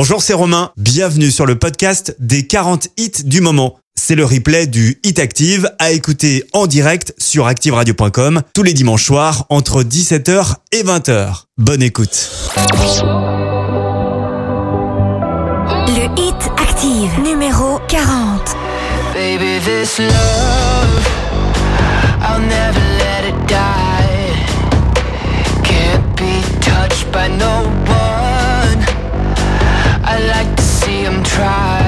Bonjour, c'est Romain. Bienvenue sur le podcast des 40 hits du moment. C'est le replay du Hit Active à écouter en direct sur activeradio.com tous les dimanches soirs entre 17h et 20h. Bonne écoute. Le Hit Active numéro 40. Baby, this love, I'll never let it die. Can't be touched by no I like to see them try.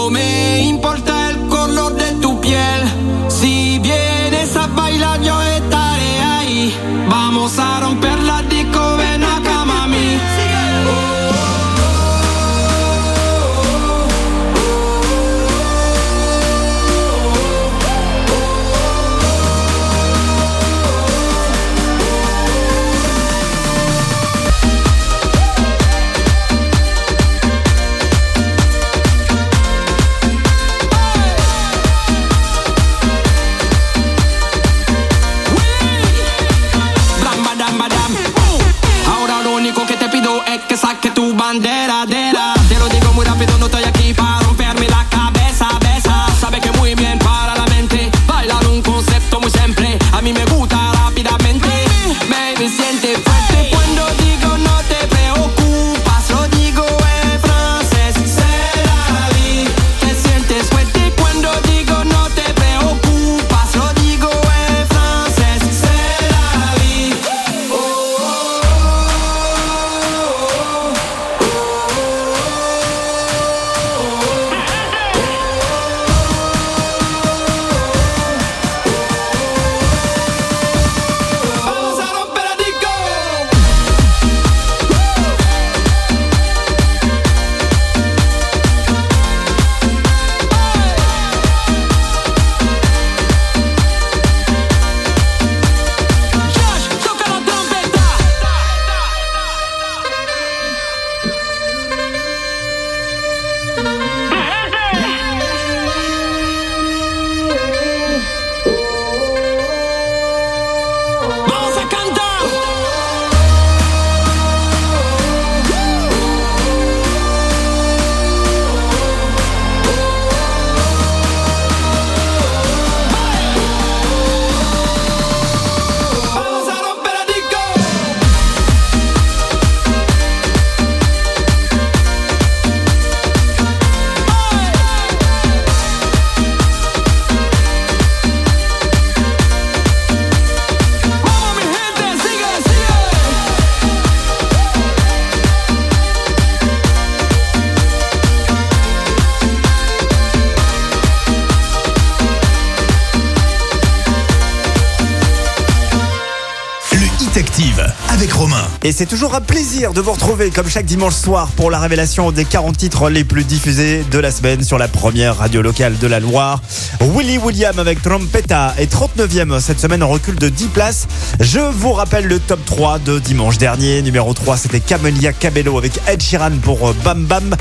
Et c'est toujours un plaisir de vous retrouver comme chaque dimanche soir pour la révélation des 40 titres les plus diffusés de la semaine sur la première radio locale de la Loire. Willy William avec Trompetta est 39e cette semaine en recul de 10 places. Je vous rappelle le top 3 de dimanche dernier. Numéro 3 c'était Camelia Cabello avec Ed Sheeran pour euh, Bam Bam.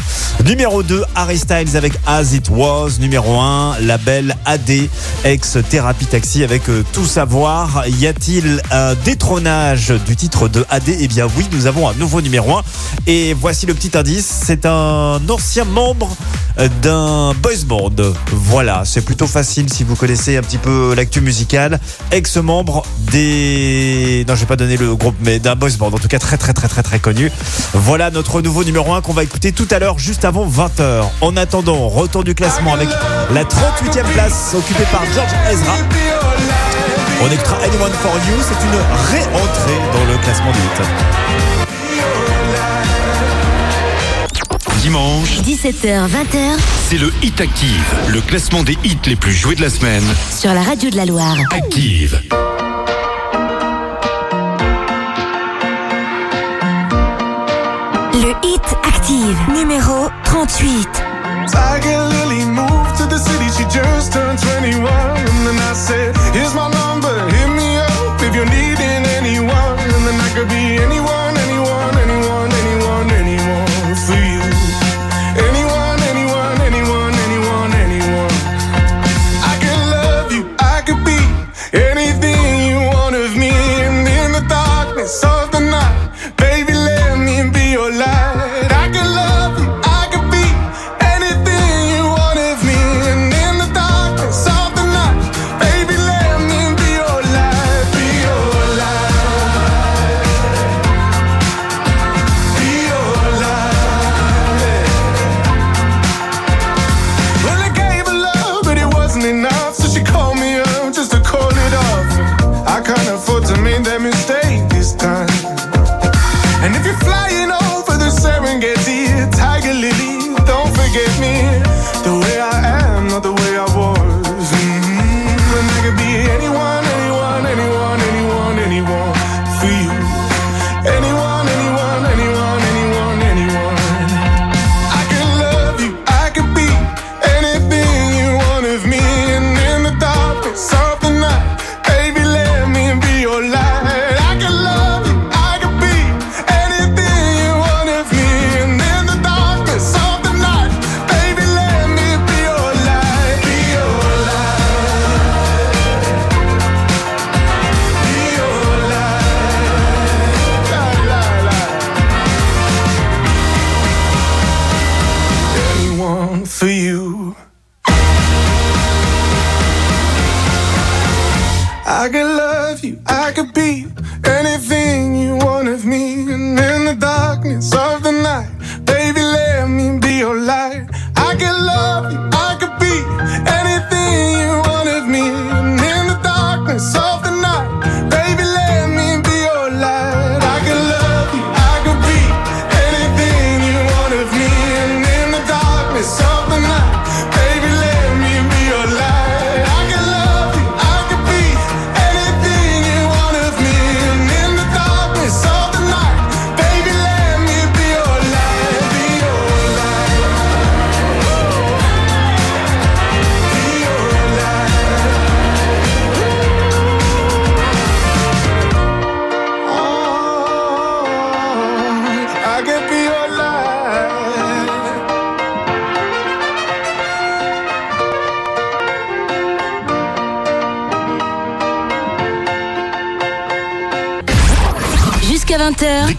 Numéro 2 Harry Styles avec As It Was. Numéro 1 la belle AD ex Thérapie Taxi avec euh, Tout Savoir. Y a-t-il un détrônage du titre de AD Eh bien oui, nous avons un nouveau numéro 1. Et voici le petit indice. C'est un ancien membre euh, d'un boys band. Voilà, c'est plutôt facile si vous connaissez un petit peu l'actu musicale. Ex-membre des... Non, je vais pas donner le groupe, mais d'un boys band. En tout cas, très très très très très connu. Voilà notre nouveau numéro 1 qu'on va écouter tout à l'heure, juste avant 20h. En attendant, retour du classement avec la 38e place occupée par George Ezra. On écoutera Anyone for You, c'est une réentrée dans le classement des hits. Dimanche, 17h, 20h c'est le Hit Active, le classement des hits les plus joués de la semaine. sur la radio de la Loire. Active. Le Hit Active, numéro 38. Tiger Lily moved to the city, she just turned 21. And then I said, Here's my number, hit me up if you're needing anyone. And then I could be anyone, anyone,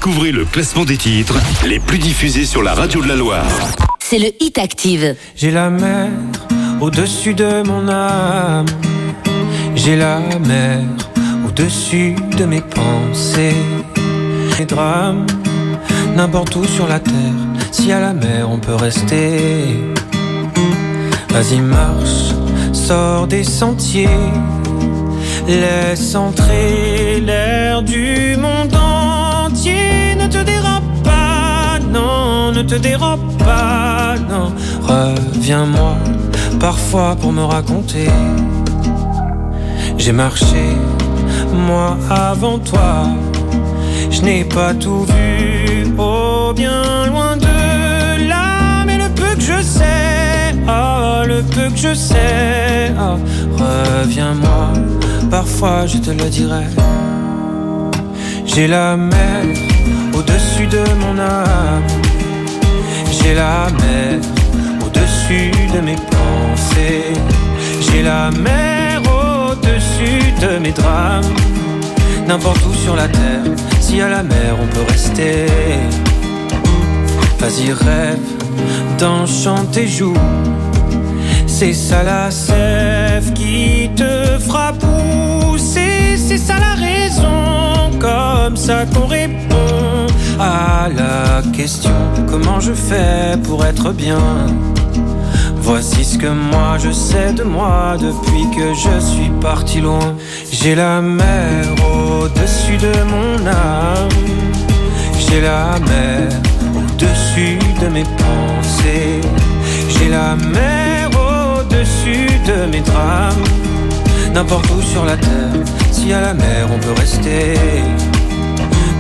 Découvrez le classement des titres les plus diffusés sur la radio de la Loire. c'est le Hit Active. J'ai la mer au-dessus de mon âme. J'ai la mer au-dessus de mes pensées. Les drames, n'importe où sur la terre. Si à la mer on peut rester. Vas-y, marche, sors des sentiers. Laisse entrer l'air du monde ne te dérobe pas, non. Reviens-moi parfois pour me raconter. J'ai marché, moi avant toi. Je n'ai pas tout vu, oh bien loin de là, mais le peu que je sais, ah le peu que je sais, ah reviens-moi, parfois je te le dirai. J'ai la mer au-dessus de mon âme, j'ai la mer au-dessus de mes pensées, j'ai la mer au-dessus de mes drames. N'importe où sur la terre, si à la mer on peut rester. Vas-y, rêve, danse, chante et joue. C'est ça la sève qui te fera pousser. C'est ça la raison, comme ça qu'on répond à la question comment je fais pour être bien? Voici ce que moi je sais de moi depuis que je suis parti loin. J'ai la mer au-dessus de mon âme. J'ai la mer au-dessus de mes pensées. J'ai la mer au-dessus de mes drames. N'importe où sur la terre, si à la mer on peut rester.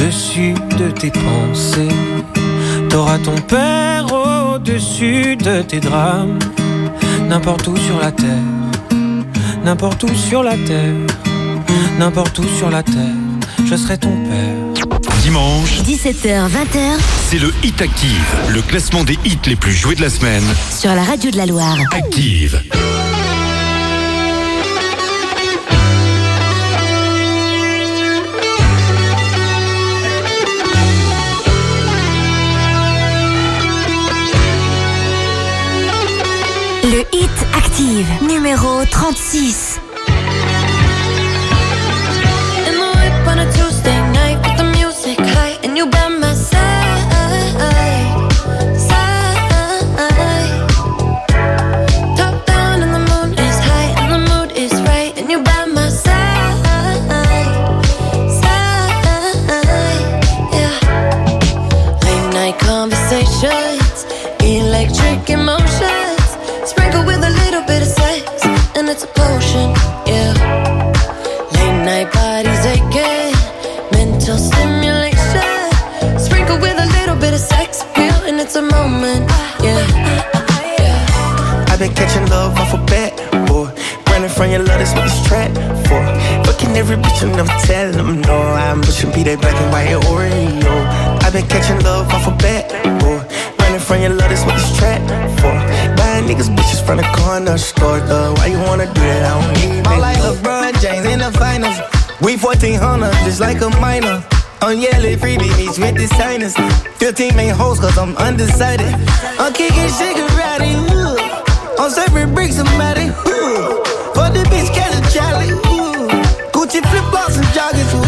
au-dessus de tes pensées. T'auras ton père au-dessus de tes drames. N'importe où sur la terre. N'importe où sur la terre. N'importe où sur la terre. Je serai ton père. Dimanche, 17h, 20h c'est le Hit Active, le classement des hits les plus joués de la semaine. sur la radio de la Loire. Active. Numéro 36. Catching love off a bat, boy. Running from your love, that's what this trap for. Fucking every bitch and never tell them no. I'm pushing be that black and white Oreo. I've been catching love off a bat, boy. Running from your love, that's what this trap for. Buying niggas bitches from the corner store, though. Why you wanna do that? I don't need I'm like LeBron James in the finals. We 1400, just like a minor. I'm yelling freebie meets with designers. 15 main hoes, cause I'm undecided. I'm kicking shit karate, ooh. Cause every brick's a matty. For the bitch, catch a challenge. Gucci flip flops and joggers. Ooh.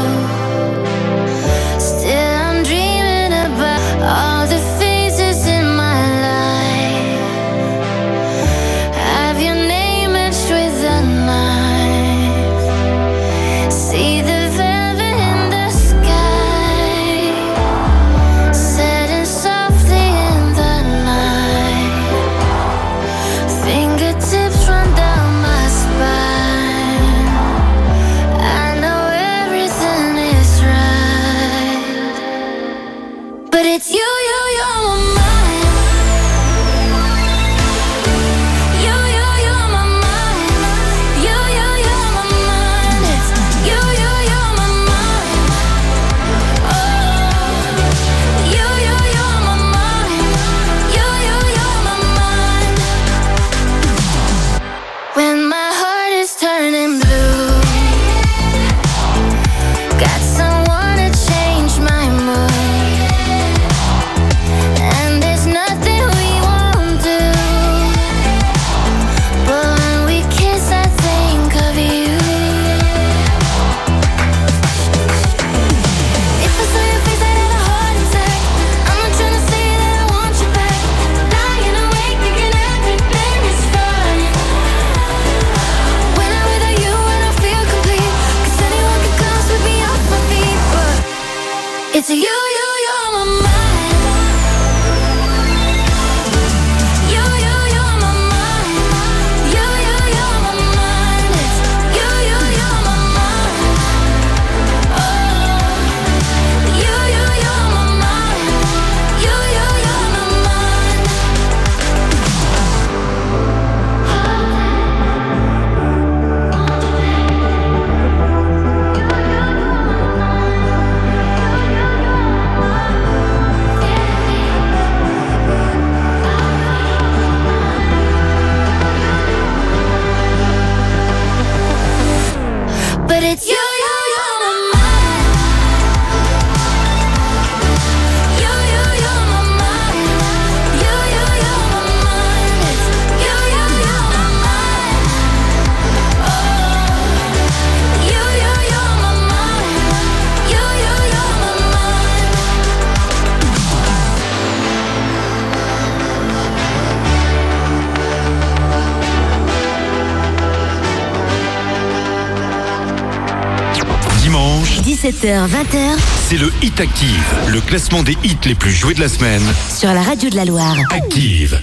18h, 20h. C'est le Hit Active, le classement des hits les plus joués de la semaine. Sur la radio de la Loire. Active.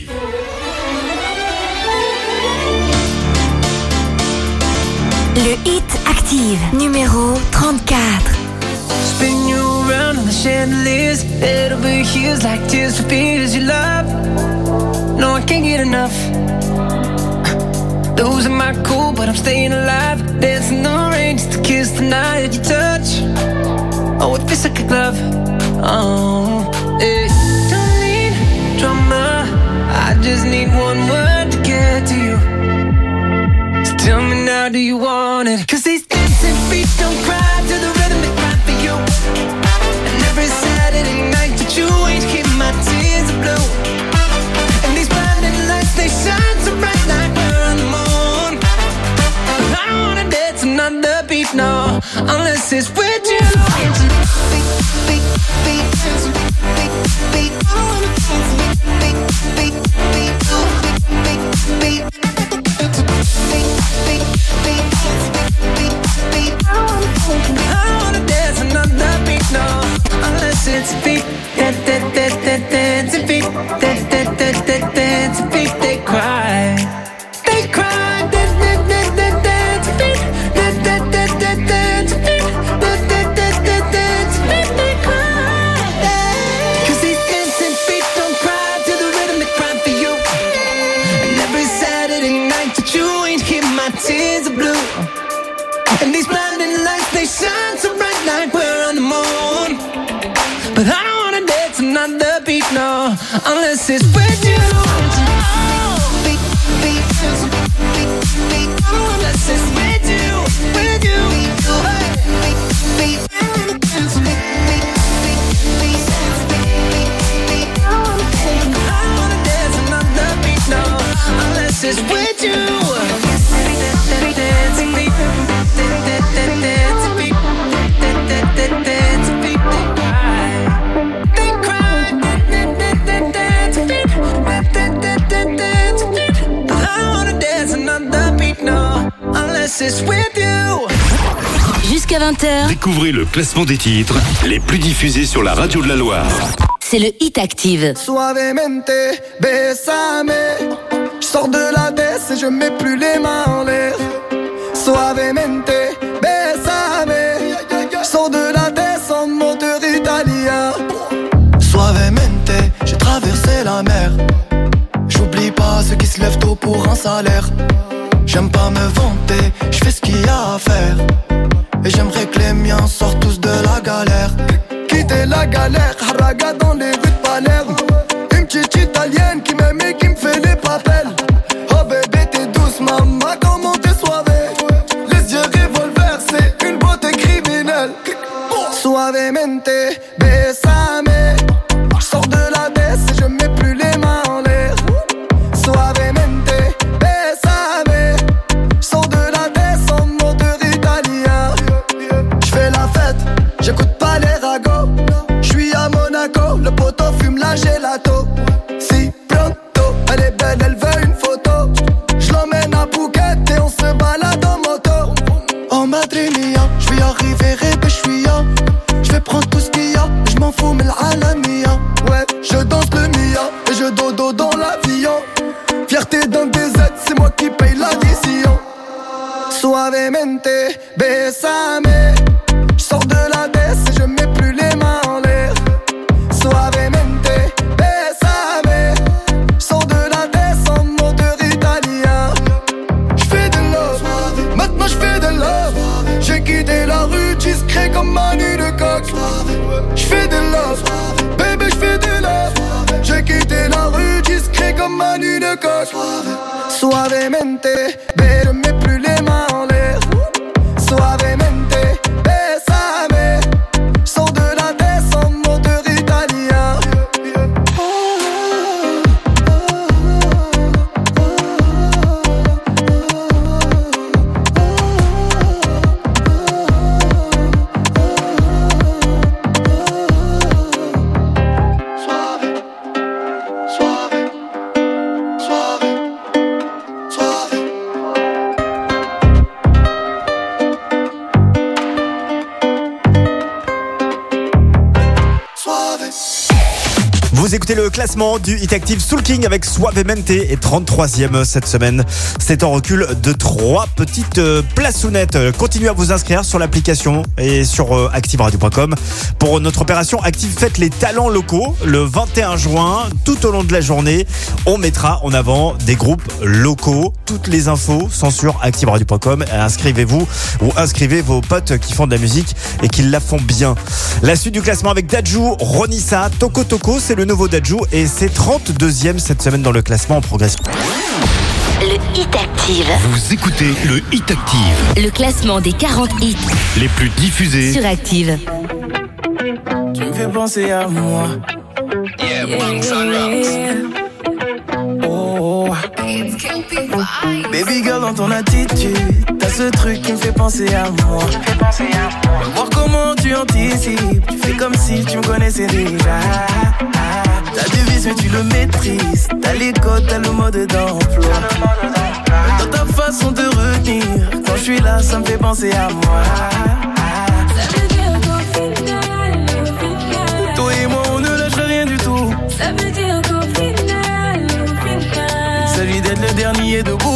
Le Hit Active, numéro 34. Spin you around on the chandeliers. It'll be hues like tears for peers you love. No, I can't get enough. Losing my cool, but I'm staying alive. Dancing the rain just to kiss the night that you touch. Oh, it feels like a glove. Oh. Classement des titres les plus diffusés sur la radio de la Loire. C'est le Hit Active. Suavemente, besame. Je sors de la baisse et je mets plus les mains en l'air. Suavemente, besame. Je sors de la baisse en moteur italien. Suavemente, j'ai traversé la mer. J'oublie pas ceux qui se lèvent tôt pour un salaire. J'aime pas me vanter, Quitter la galère, classement du Hit Active Soul King avec Suavemente et 33e cette semaine. C'est en recul de trois petites euh, plaçounettes. Continuez à vous inscrire sur l'application et sur euh, activeradio.com pour notre opération Active Fête les talents locaux. Le 21 juin, tout au long de la journée, on mettra en avant des groupes locaux. Toutes les infos sont sur activeradio.com. Inscrivez-vous ou inscrivez vos potes qui font de la musique et qui la font bien. La suite du classement avec Dajou, Ronissa, Toko Toko, c'est le nouveau Dajou et c'est 32e cette semaine dans le classement en progression. Le Hit Active. Vous écoutez le Hit Active, Le classement des 40 hits les plus diffusés sur Active. Tu me fais penser à moi. Oh. Baby girl dans ton attitude T'as ce truc qui me fait penser à moi Voir comment tu anticipes Tu fais comme si tu me connaissais déjà T'as du vice mais tu le maîtrises T'as les codes, t'as le mode d'emploi Dans ta façon de retenir Quand je suis là ça me fait penser à moi Toi et moi on ne lâche rien du tout Ça veut dire qu'au final, final. S'agit d'être le dernier debout.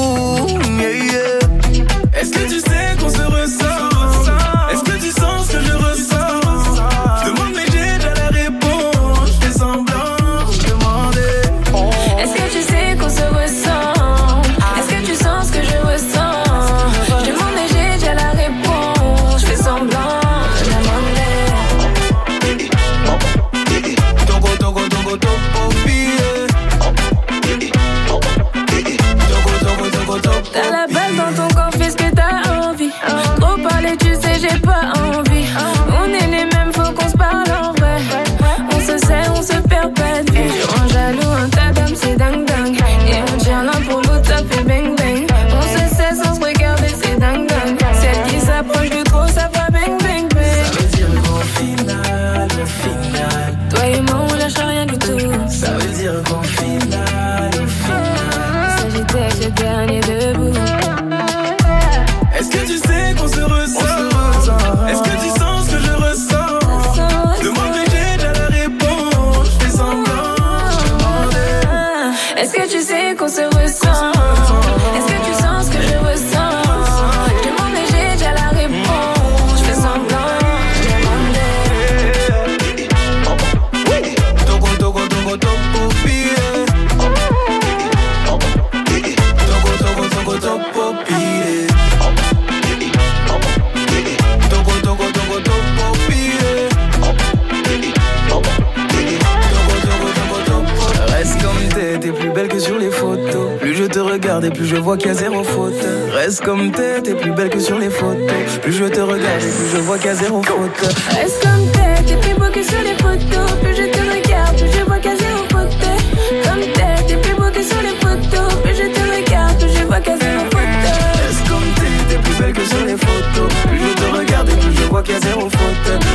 Je vois qu'il y a zéro faute. Reste comme t'es, t'es plus belle que sur les photos. Plus je te regarde, plus je vois qu'il y a zéro faute. Reste comme t'es, t'es plus beau que sur les photos. Plus je te regarde, plus je vois qu'à zéro faute. Comme t'es, t'es plus beau que sur les photos. Plus je te regarde, plus je vois qu'à zéro faute. Reste comme t'es, t'es plus belle que sur les photos. Plus je te regarde, plus je vois qu'il y a zéro faute.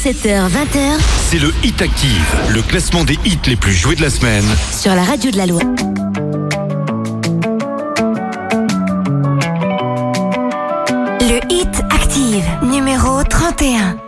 17h-20h, c'est le Hit Active, le classement des hits les plus joués de la semaine. Sur la radio de la loi. Le Hit Active, numéro 31.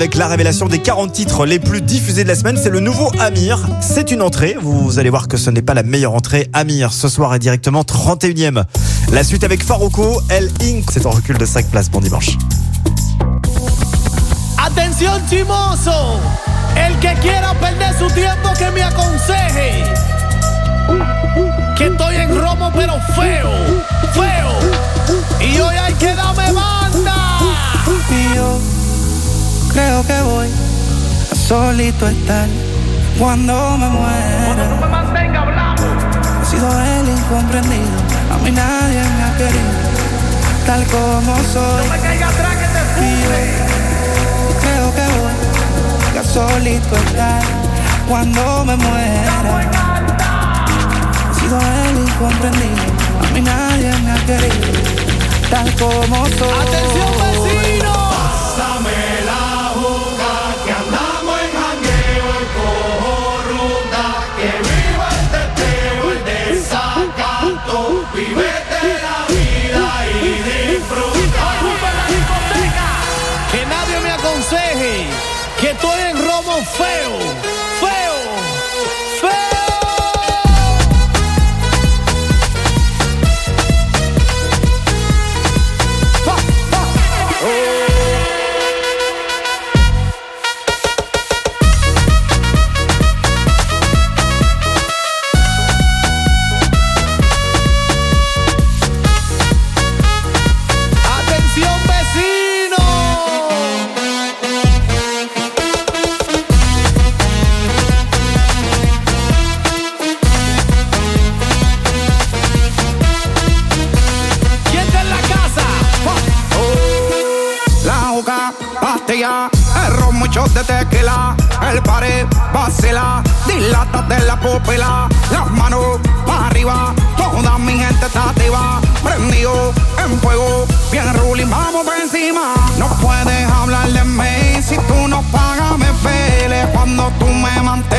Avec la révélation des 40 titres les plus diffusés de la semaine, c'est le nouveau Amir. C'est une entrée, vous allez voir que ce n'est pas la meilleure entrée. Amir, ce soir est directement 31ème. La suite avec Farouko, El Inc. C'est en recul de 5 places, bon dimanche. Atención chimoso, el que quiera perder su tiempo que me aconseje. Que estoy en romo pero feo, feo. Y hoy hay que darme banda. Creo que voy a solito estar cuando me muera. He sido el incomprendido, a mí nadie me ha querido, tal como soy. Y yo creo que voy a solito estar cuando me muera. He sido el incomprendido, a mí nadie me ha querido, tal como soy. Atención vecino. Pásame tú me mantienes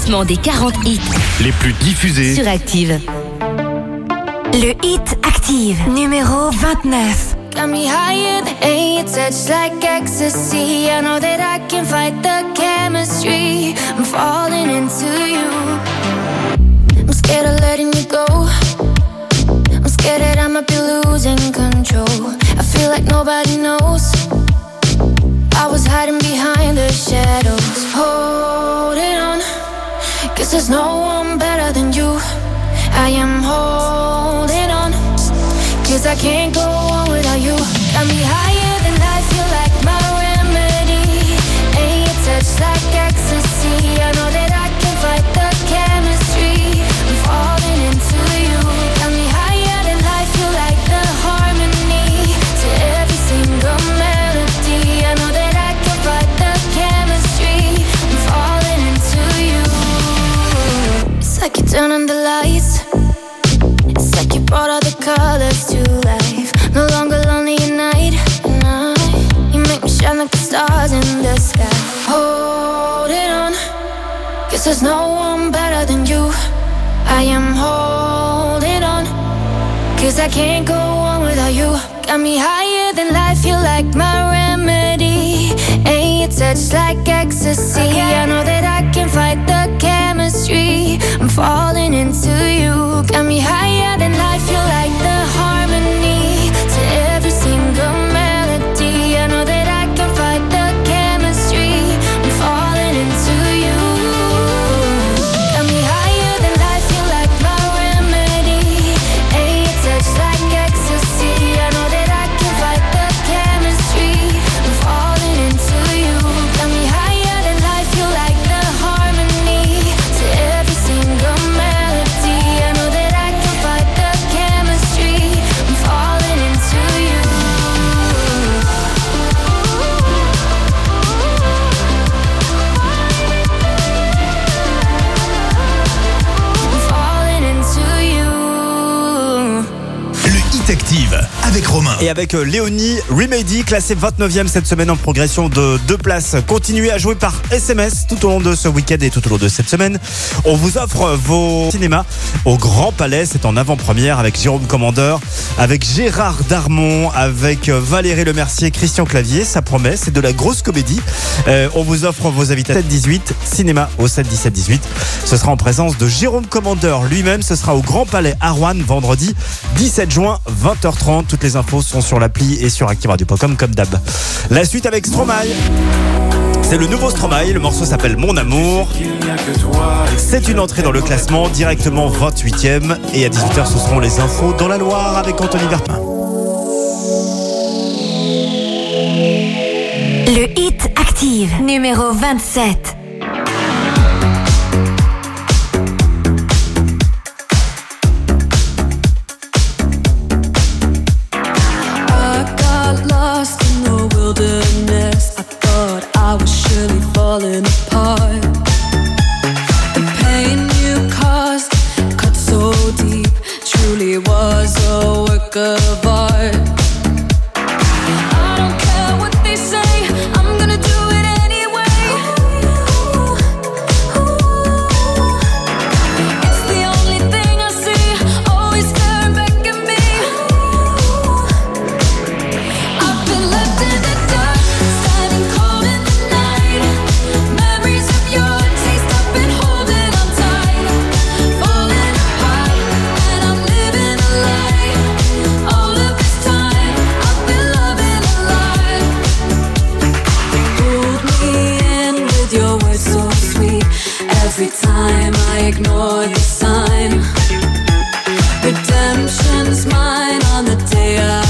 classement des 40 hits les plus diffusés. sur Active. Le Hit Active, numéro 29. Got me higher than a touch like ecstasy. I know that I can fight the chemistry. I'm falling into you. I'm scared of letting you go. I'm scared that I might be losing control. I feel like nobody knows. I was hiding behind the shadows, on. Guess there's no one better than you. I am holding on. Cause I can't go on without you. Got me higher than life, feel like my remedy. And your touch like ecstasy. I know that turn on the lights. It's like you brought all the colors to life. No longer lonely at night. You make me shine like the stars in the sky. Holding on. Guess there's no one better than you. I am holding on. Cause I can't go on without you. Got me higher than life, feel like my remedy. And your touch like ecstasy. I know that I can fight the chemistry. I'm falling into you. Got me higher than life, feel like Et avec euh, Léonie Remedy, classé 29e cette semaine en progression de deux places. Continuez à jouer par SMS tout au long de ce week-end et tout au long de cette semaine. On vous offre vos cinémas au Grand Palais. C'est en avant-première avec Jérôme Commandeur, avec Gérard Darmon, avec euh, Valérie Lemercier, Christian Clavier. Ça promet, c'est de la grosse comédie. Euh, on vous offre vos invitations 7-18, cinéma au 7-17-18. Ce sera en présence de Jérôme Commandeur lui-même. Ce sera au Grand Palais à Rouen vendredi 17 juin 20h30. Toutes les infos sur l'appli et sur activeradio.com comme d'hab. La suite avec Stromae. C'est le nouveau Stromae, le morceau s'appelle Mon Amour. C'est une entrée dans le classement, directement 28e. Et à 18h, ce seront les infos dans la Loire avec Anthony Verpin. Le Hit Active, numéro 27. Time I ignore the sign. Redemption's mine on the day I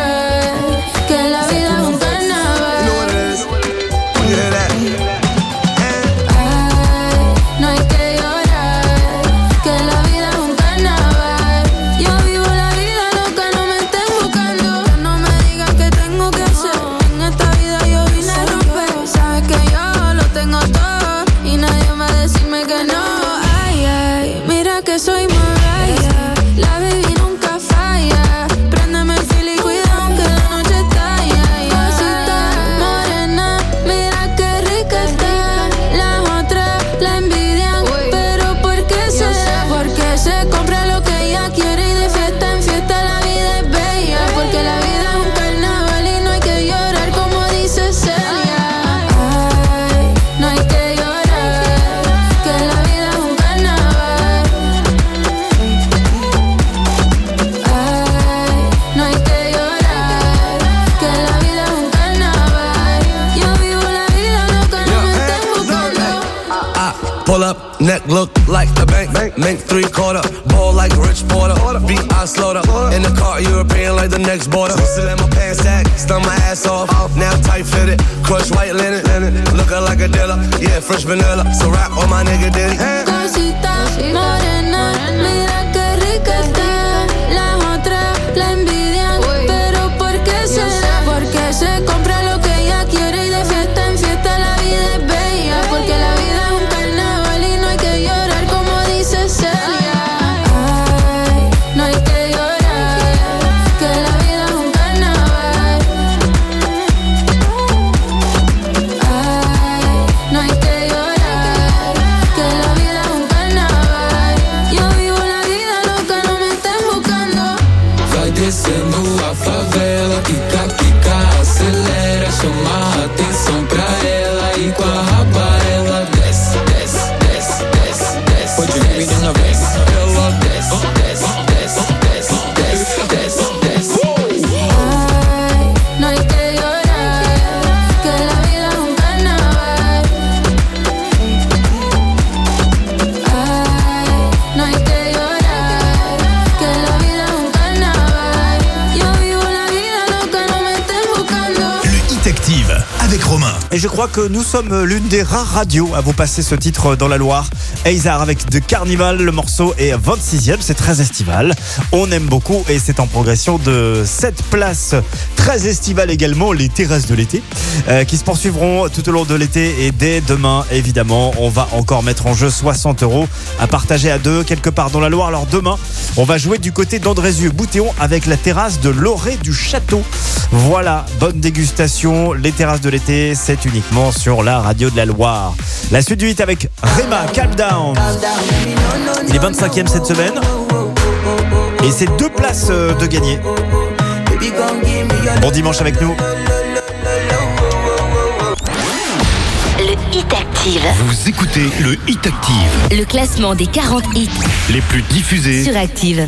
Make three quarter, ball like Rich Porter. Beat I slaughter. In the car, European like the next border. Still in my pants sack, stun my ass off. Now tight fitted, crush white linen. Looking like a dealer, yeah, fresh vanilla. So rap on my nigga Diddy. Cosita morena, mira que rica está. la otra, la envidian, pero ¿por qué será? Porque se Invadindo a favela, pica, pica, acelera, chama a atenção. je crois que nous sommes l'une des rares radios à vous passer ce titre dans la Loire. Aizar avec de Carnival, le morceau est 26e, c'est très estival. On aime beaucoup et c'est en progression de 7 places très estivale également, les terrasses de l'été, euh, qui se poursuivront tout au long de l'été et dès demain, évidemment. On va encore mettre en jeu 60 euros à partager à deux quelque part dans la Loire. Alors demain, on va jouer du côté d'Andrézieux, Boutéon, avec la terrasse de l'Orée du Château. Voilà, bonne dégustation. Les terrasses de l'été, c'est uniquement sur la radio de la Loire. La suite du hit avec Rema, Calm Down. Il est 25e cette semaine. Et c'est deux places euh, de gagner. Bon dimanche avec nous. Le Hit Active. Vous écoutez le Hit Active. Le classement des 40 hits les plus diffusés sur Active.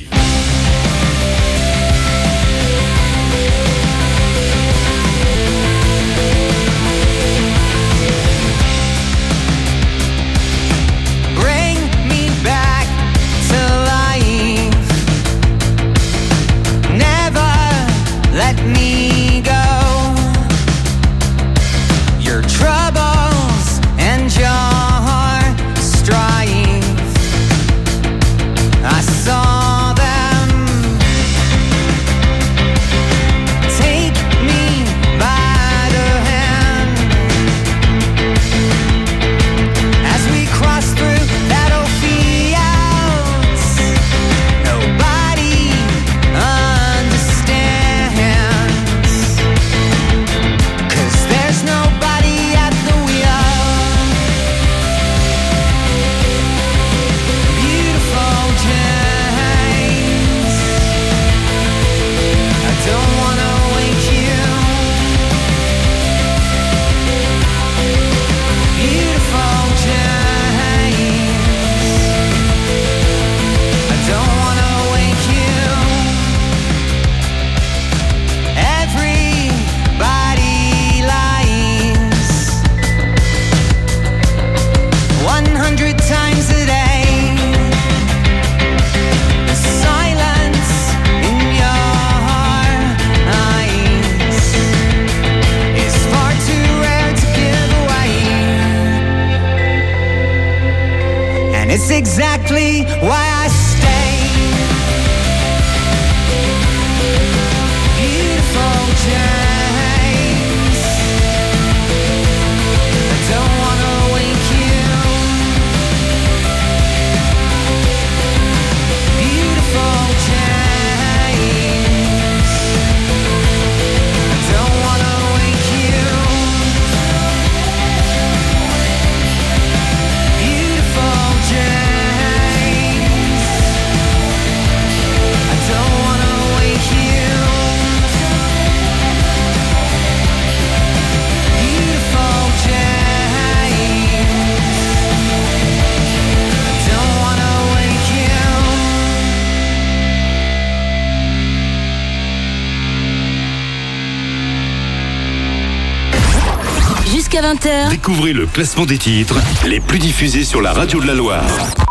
Découvrez le classement des titres les plus diffusés sur la radio de la Loire.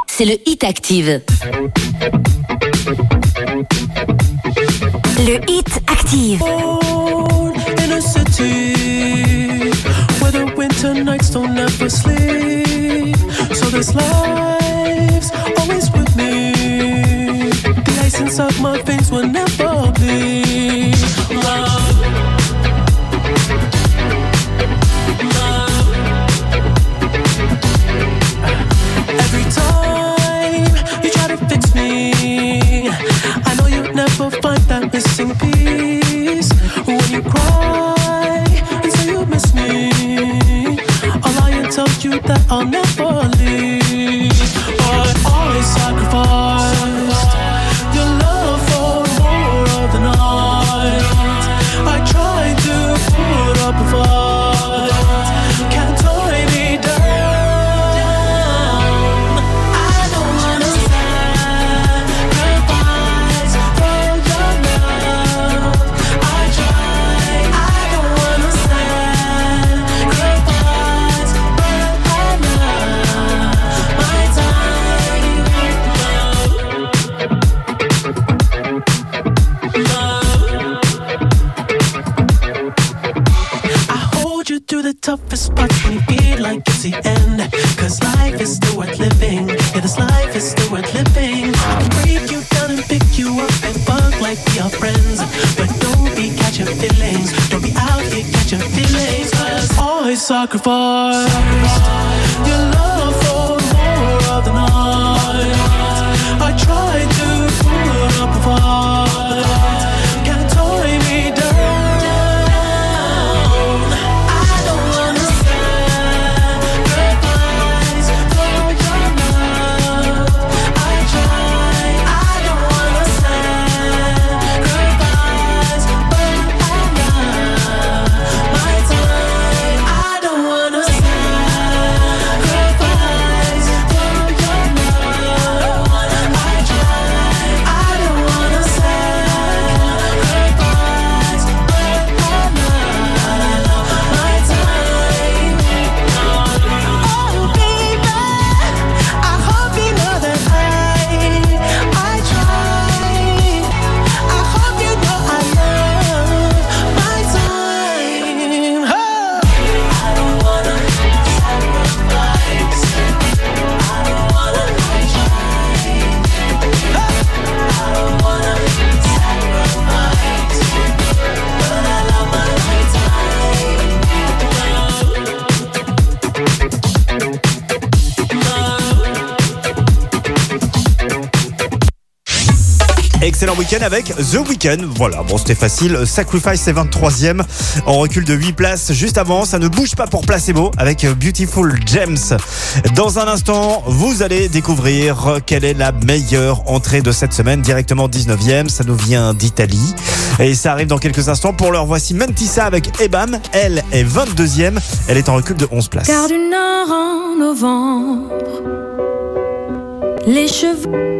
C'est le Hit Active. Le Hit Active. Oh, Born in a city where the winter nights don't ever sleep. So this life's always with me. The ice inside my veins will never be. Love. missing piece. When you cry and say you miss me, all I told you that I'll never. Sacrifice, avec The Weeknd. Voilà, bon, c'était facile. Sacrifice est 23e. En recul de 8 places. Juste avant, ça ne bouge pas pour Placebo avec Beautiful Gems. Dans un instant, vous allez découvrir quelle est la meilleure entrée de cette semaine. Directement 19e. Ça nous vient d'Italie. Et ça arrive dans quelques instants. Pour l'heure, voici Mentissa avec Ebam. Elle est 22e. Elle est en recul de 11 places. Car du nord en novembre, les cheveux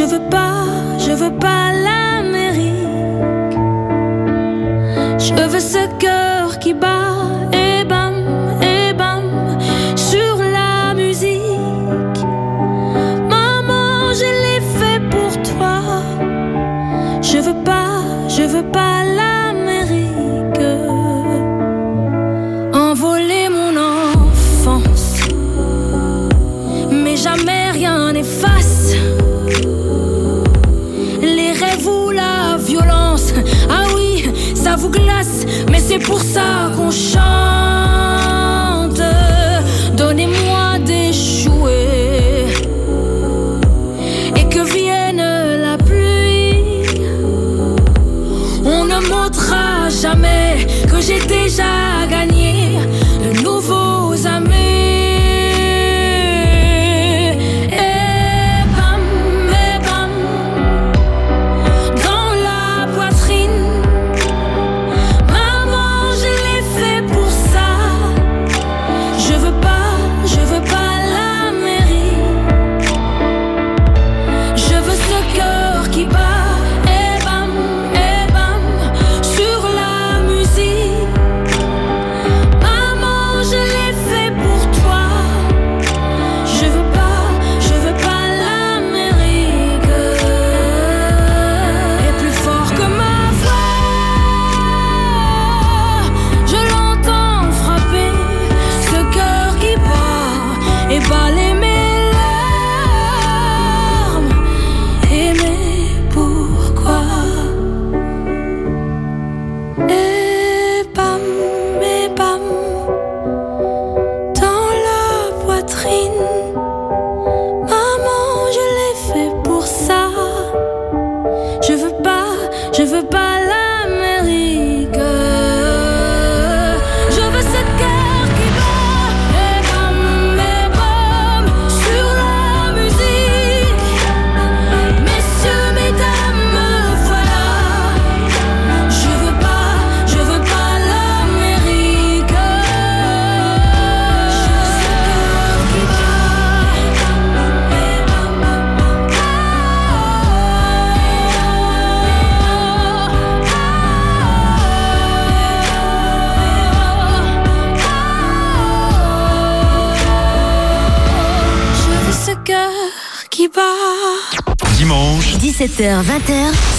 Je veux pas, je veux pas pour ça qu'on chante.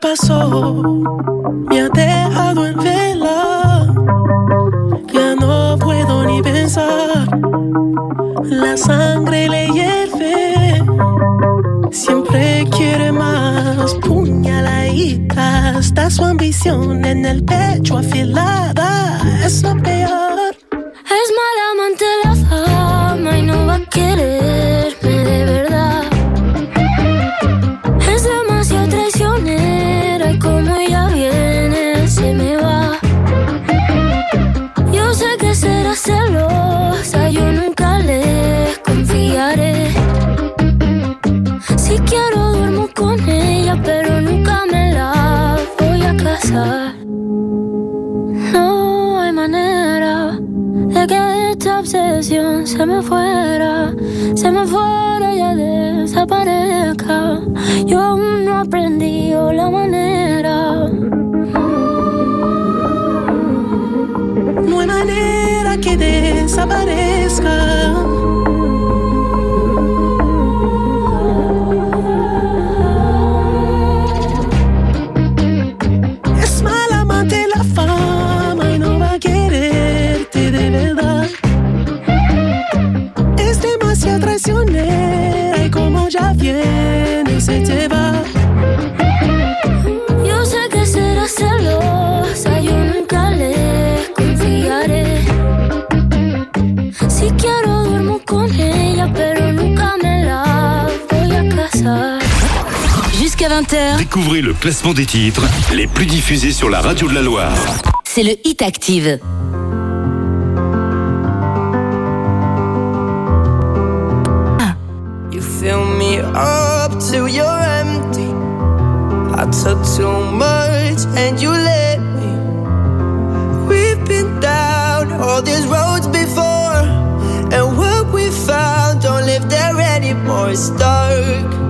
pasó me ha dejado en vela. Ya no puedo ni pensar. La sangre le hierve. Siempre quiere más. Puñaladita. Está su ambición en el pecho afilada. Es lo peor. se me fuera, se me fuera ya desaparezca. Yo aún no aprendí la manera. No hay manera que desaparezca. Découvrez le classement des titres les plus diffusés sur la radio de la Loire. C'est le Hit Active. You fill me up till you're empty. I took too much and you let me. We've been down all these roads before. And what we found don't live there anymore. It's dark.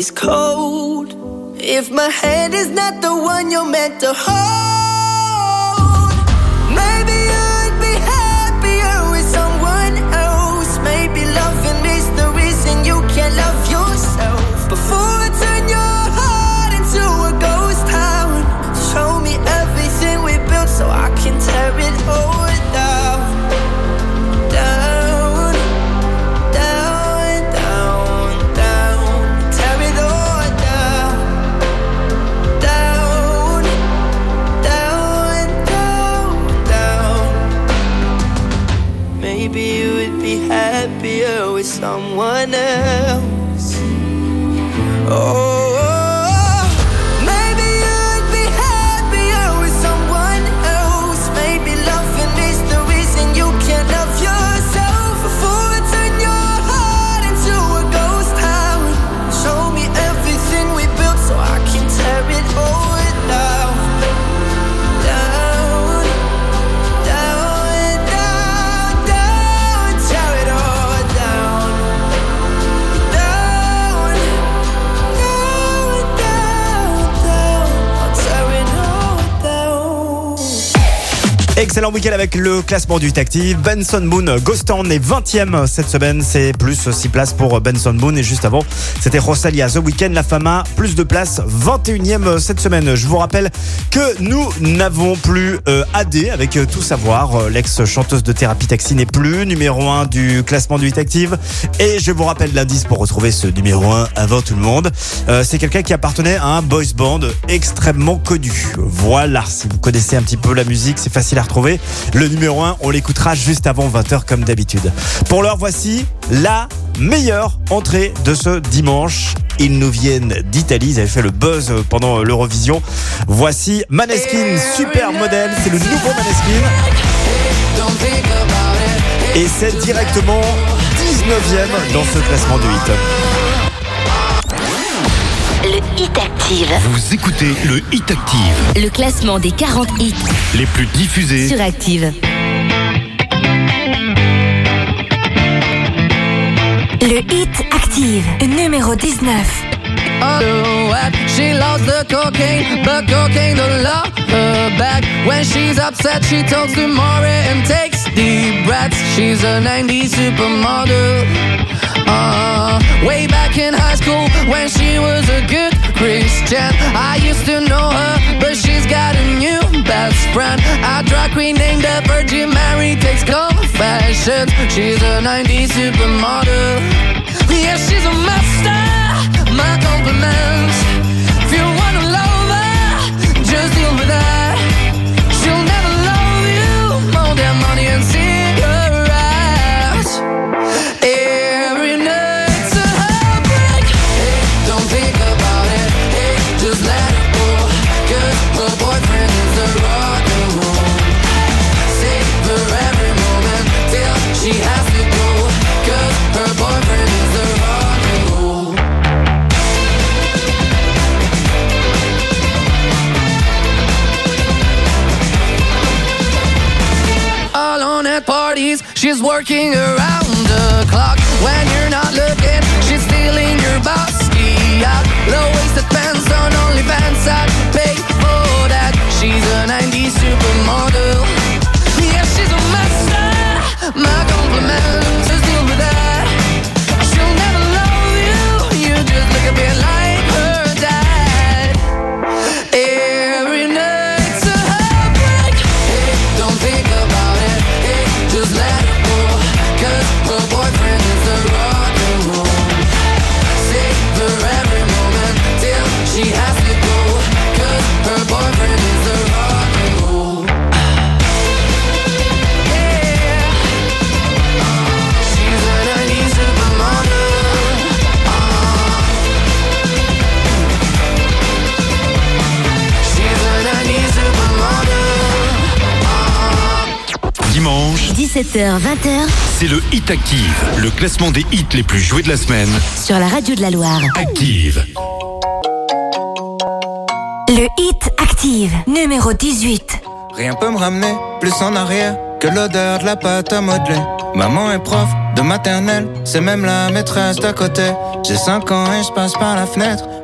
It's cold if my head is not the one you're meant to hold. Excellent week-end avec le classement du Hit Active. Benson Moon, Ghost Town est 20ème cette semaine. C'est plus 6 places pour Benson Moon. Et juste avant, c'était Rosalia. The Weekend, La Fama, plus de places, 21ème cette semaine. Je vous rappelle que nous n'avons plus euh, AD avec euh, Tout Savoir. Euh, L'ex-chanteuse de Thérapie Taxi n'est plus numéro 1 du classement du Hit Active. Et je vous rappelle l'indice pour retrouver ce numéro 1 avant tout le monde. C'est quelqu'un qui appartenait à un boys band extrêmement connu. Voilà, si vous connaissez un petit peu la musique, c'est facile à retrouver le numéro 1. On l'écoutera juste avant 20h comme d'habitude. Pour l'heure, voici la meilleure entrée de ce dimanche. Ils nous viennent d'Italie, ils avaient fait le buzz pendant l'Eurovision. Voici Maneskin, super modèle, c'est le nouveau Maneskin. Et c'est directement 19ème dans ce classement de 8. Hit Active. Vous écoutez le Hit Active, Le classement des 40 hits les plus diffusés. sur Active. Le Hit Active, numéro 19. Oh, what? She loves the cocaine, but cocaine don't love her back. When she's upset, she talks to Maury and takes deep breaths. She's a 90s supermodel. Uh, way back in high school, when she was a good Christian, I used to know her, but she's got a new best friend. A drag queen named the Virgin Mary takes confessions. She's a 90s supermodel. Yeah, she's a master. My compliments. If you wanna love her, just deal with her. She's working around the clock when you're not looking. She's stealing your bossy out. Low waisted pants on OnlyFans. I'd pay for that. She's a 90s supermodel. Yeah, she's a master. My compliments. 17h-20h, c'est le Hit Active, le classement des hits les plus joués de la semaine. Sur la radio de la Loire. Active. Le Hit Active, numéro 18. Rien peut me ramener plus en arrière que l'odeur de la pâte à modeler. Maman est prof de maternelle, c'est même la maîtresse d'à côté. J'ai 5 ans et je passe par la fenêtre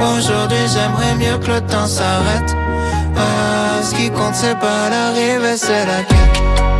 Aujourd'hui, j'aimerais mieux que le temps s'arrête. Ah, ce qui compte, c'est pas l'arrivée, c'est la quête.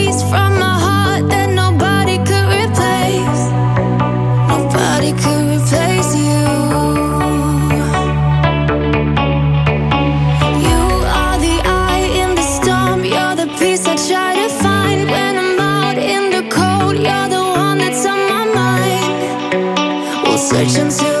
Section 2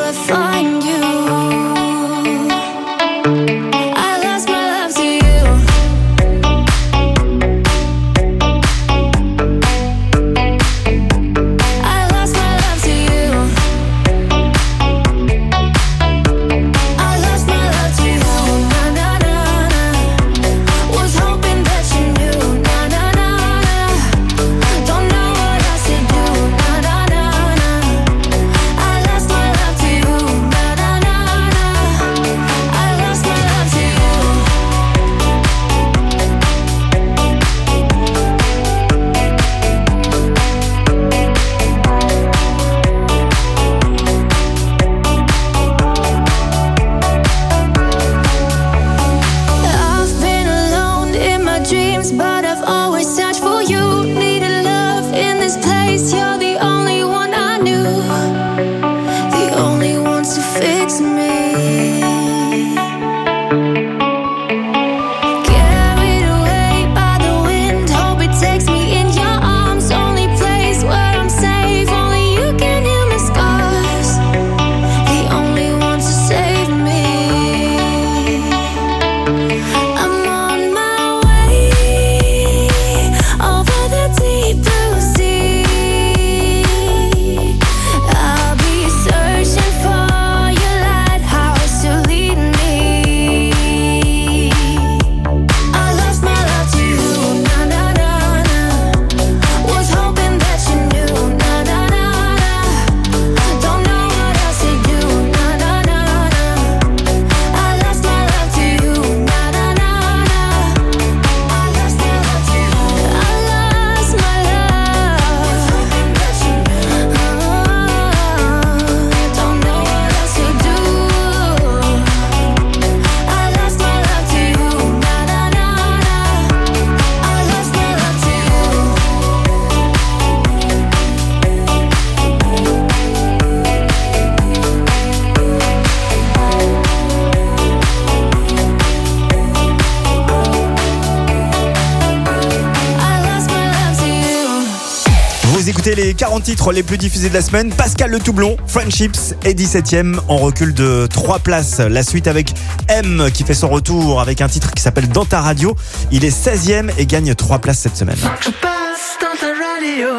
les plus diffusés de la semaine. Pascal Le Toublon, Friendships est 17ème. en recul de 3 places. La suite avec M qui fait son retour avec un titre qui s'appelle Dans ta radio. Il est 16ème et gagne 3 places cette semaine. Je passe dans ta radio,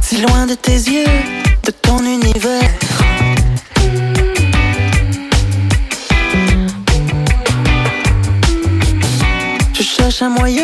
si loin de tes yeux, de ton univers. Je cherche un moyen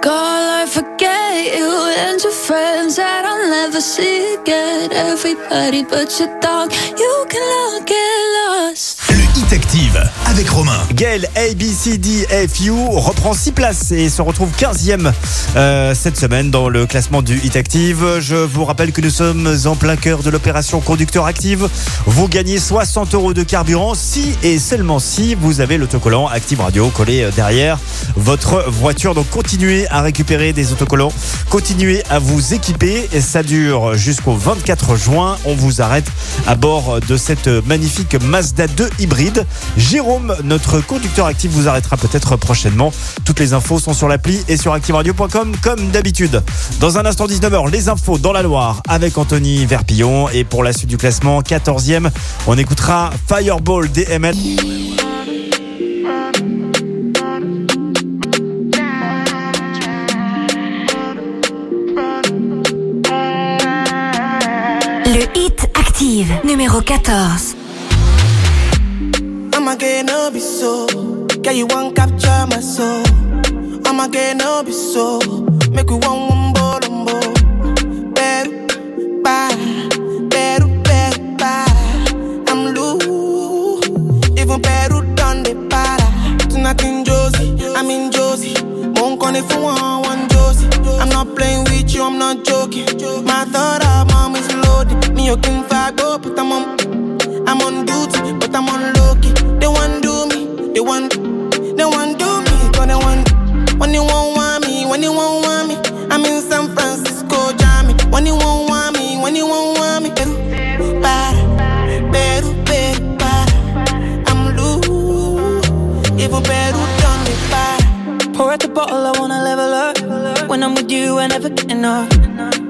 Call, I forget you and your friends that I'll never see again. Everybody but your dog, you can all get lost. Le Hit Active avec Romain. Gaël ABCDFU reprend 6 places et se retrouve 15e euh, cette semaine dans le classement du Hit Active. Je vous rappelle que nous sommes en plein cœur de l'opération Conducteur Active. Vous gagnez 60 euros de carburant si et seulement si vous avez l'autocollant Active Radio collé euh, derrière votre voiture. Donc continuez à récupérer des autocollants, continuez à vous équiper. Et ça dure jusqu'au 24 juin. On vous arrête à bord de cette magnifique Mazda 2 hybride. Jérôme, notre conducteur actif, vous arrêtera peut-être prochainement. Toutes les infos sont sur l'appli et sur activeradio.com comme d'habitude. Dans un instant 19h, les infos dans la Loire avec Anthony Verpillon. Et pour la suite du classement, 14e, on écoutera Fireball DML. Le Hit Active, numéro 14. I'ma get no be so. Girl, you want capture my soul. I'ma get no be so. Make we one one more and more. Better, bye. Better, better, bye. I'm loose. Even better done the para. Tonight in Josie, I'm in Josie. Won't call if you want one Josie. I'm not playing with you, I'm not joking. My thought of mom is loaded. Me, you can fight, go, but I'm on. I'm on duty, but I'm on they want, they want do me, cause they want. When you won't want me, when you won't want me, I'm in San Francisco, Jammy. When you won't want me, when you won't want me, Peru, para, Peru, Peru, para. I'm loose, even Peru done me para. Pour out the bottle, I wanna level up. When I'm with you, I never get enough.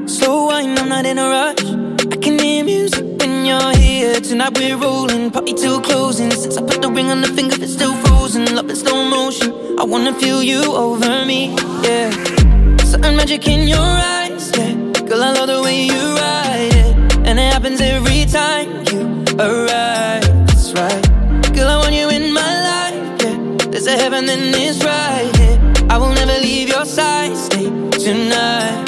Slow wine, I'm not in a rush. Can hear music when you're here. Tonight we're rolling, party till closing. Since I put the ring on the finger, it's still frozen. Love in slow motion. I wanna feel you over me, yeah. Certain magic in your eyes, yeah. Girl, I love the way you ride it, and it happens every time you arrive. That's right. Girl, I want you in my life, yeah. There's a heaven, then it's right here. I will never leave your side. Stay tonight.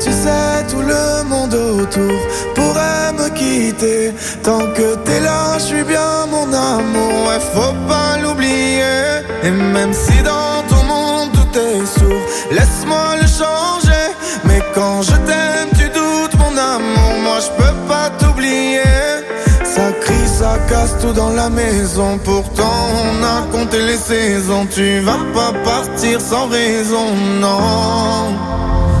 Tu sais, tout le monde autour pourrait me quitter. Tant que t'es là, je suis bien mon amour. Ouais, faut pas l'oublier. Et même si dans ton monde tout est sourd, laisse-moi le changer. Mais quand je t'aime, tu doutes mon amour. Moi, je peux pas t'oublier. Ça crie, ça casse tout dans la maison. Pourtant, on a compté les saisons. Tu vas pas partir sans raison, non.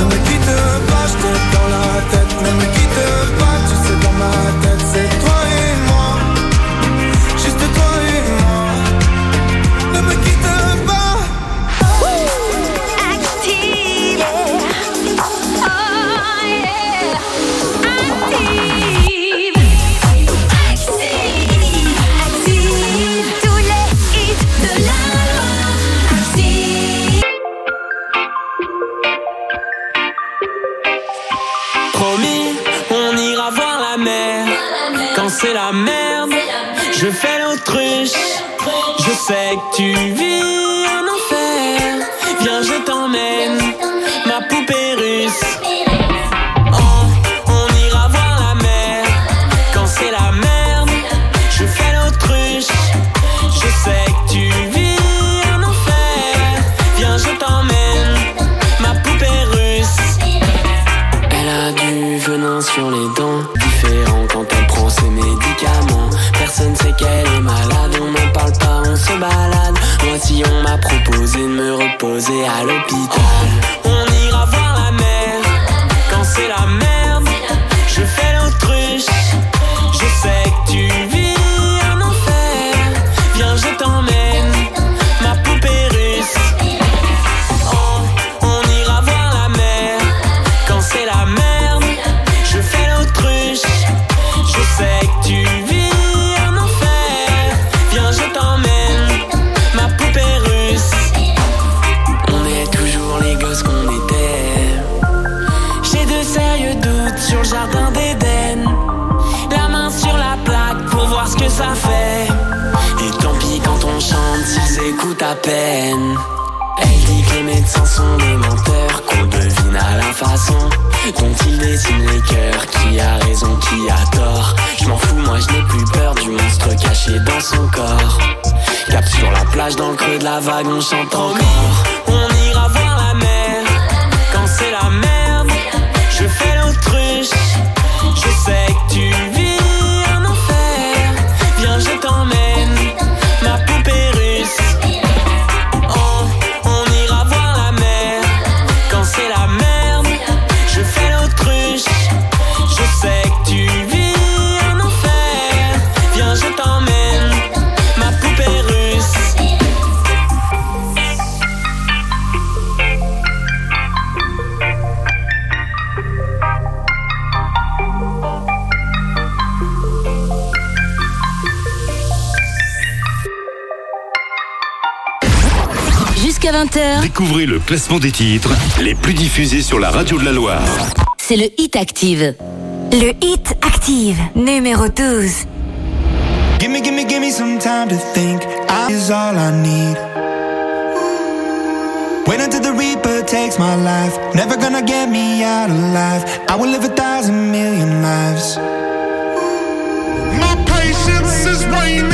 Ne me quitte pas, je dans la tête. Ne me quitte pas, tu sais dans ma tête, je fais l'autruche. Je sais que tu vis reposer à l'hôpital. On ira voir la mer, quand c'est la merde, je fais l'autruche. Je sais que tu vis un enfer, viens je t'emmène, ma poupée russe. Oh, on ira voir la mer quand c'est la merde. Je fais l'autruche. Je sais que tu vis peine. Elle dit que les médecins sont des menteurs, qu'on devine à la façon dont ils dessinent les cœurs. Qui a raison, qui a tort? Je m'en fous, moi je n'ai plus peur du monstre caché dans son corps. Cap sur la plage, dans le creux de la vague, on chante encore. On ira voir la mer quand c'est la merde. Je fais l'autruche, je sais que Découvrez le classement des titres les plus diffusés sur la radio de la Loire. c'est le Hit Active. Le Hit Active, numéro 12. Gimme, gimme, gimme some time to think. I is all I need. Wait until the Reaper takes my life. Never gonna get me out alive. I will live a thousand million lives. My patience is waning.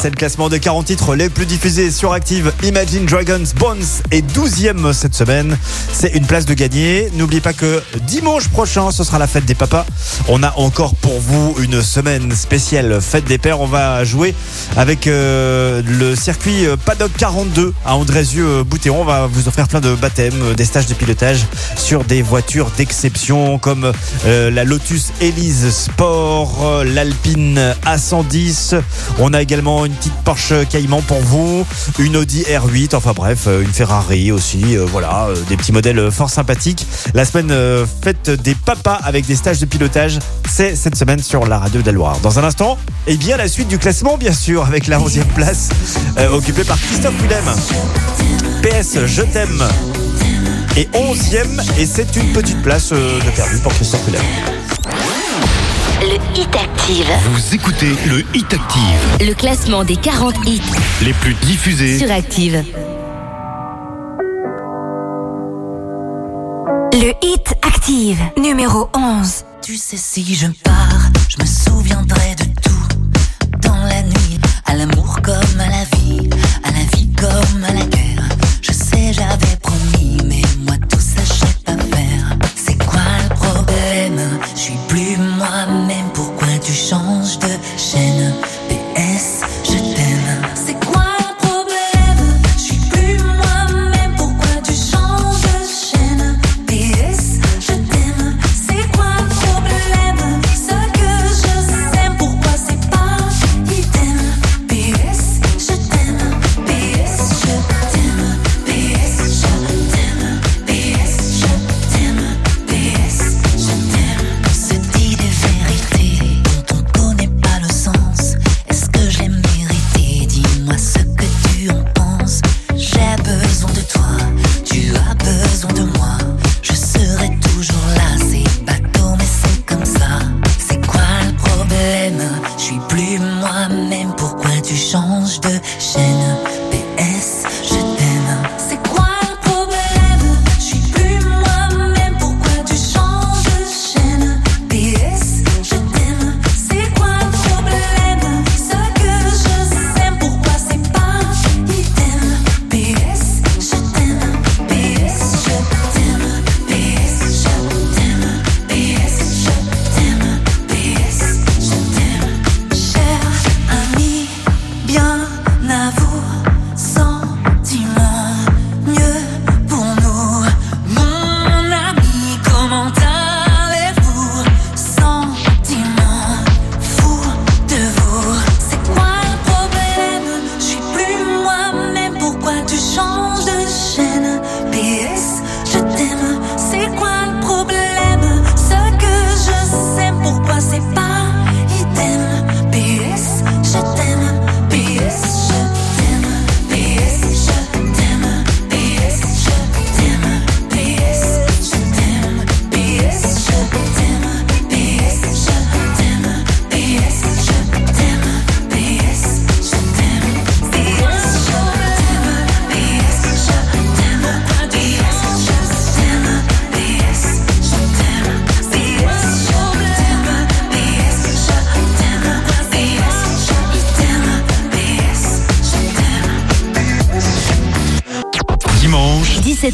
C'est le classement des 40 titres les plus diffusés sur Active. Imagine Dragons Bones est 12e cette semaine. C'est une place de gagner. N'oubliez pas que dimanche prochain, ce sera la fête des papas. On a encore pour vous une semaine spéciale fête des pères. On va jouer avec euh, le circuit euh, Paddock 42 à Andrézieux-Boutéon. On va vous offrir plein de baptêmes, euh, des stages de pilotage sur des voitures d'exception comme euh, la Lotus Elise Sport, euh, l'Alpine A110. On a également une petite Porsche Cayman pour vous, une Audi R8, enfin bref, euh, une Ferrari aussi. euh, voilà, euh, des petits modèles fort sympathiques. La semaine euh, fête des papas avec des stages de pilotage, c'est cette semaine sur la radio de. Dans un instant, et bien la suite du classement, bien sûr, avec la 11e place occupée par Christophe Willem. PS, je t'aime. Et 11e, et c'est une petite place de perdu pour Christophe Willem. Le Hit Active. Vous écoutez le Hit Active, Le classement des 40 hits les plus diffusés. sur Active. Le Hit Active, numéro 11. Tu sais, si je pars, je me souviendrai de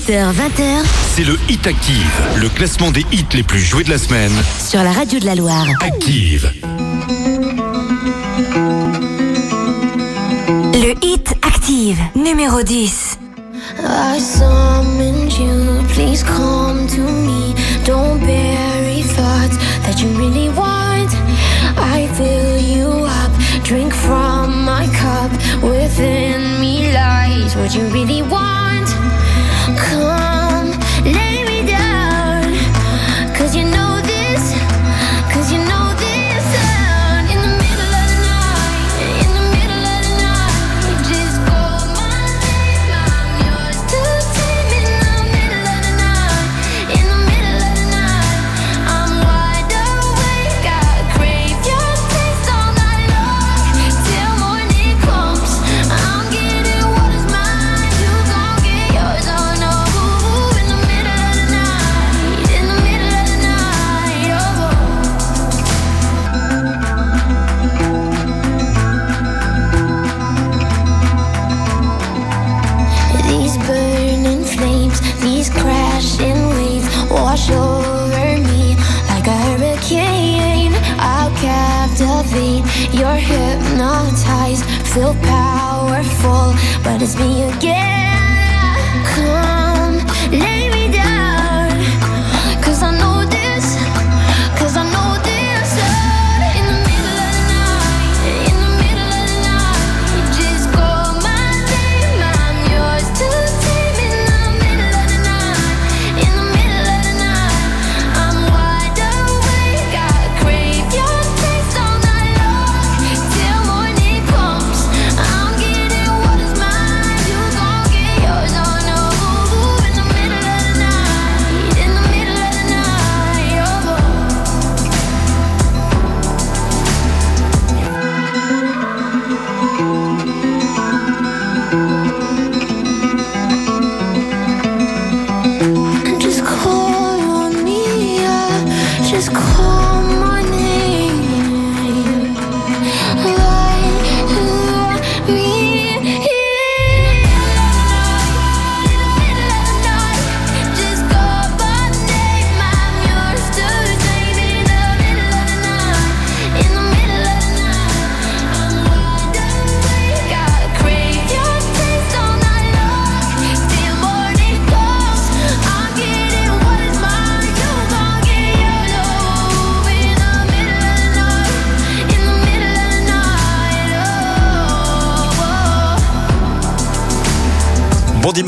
18h-20h, c'est le Hit Active, le classement des hits les plus joués de la semaine. Sur la radio de la Loire. Active. Le Hit Active, numéro 10. I summoned you, please come to me. Don't bury thoughts that you really want. I fill you up, drink from my cup. Within me lies what you really want. come You're hypnotized, feel powerful, but it's me again.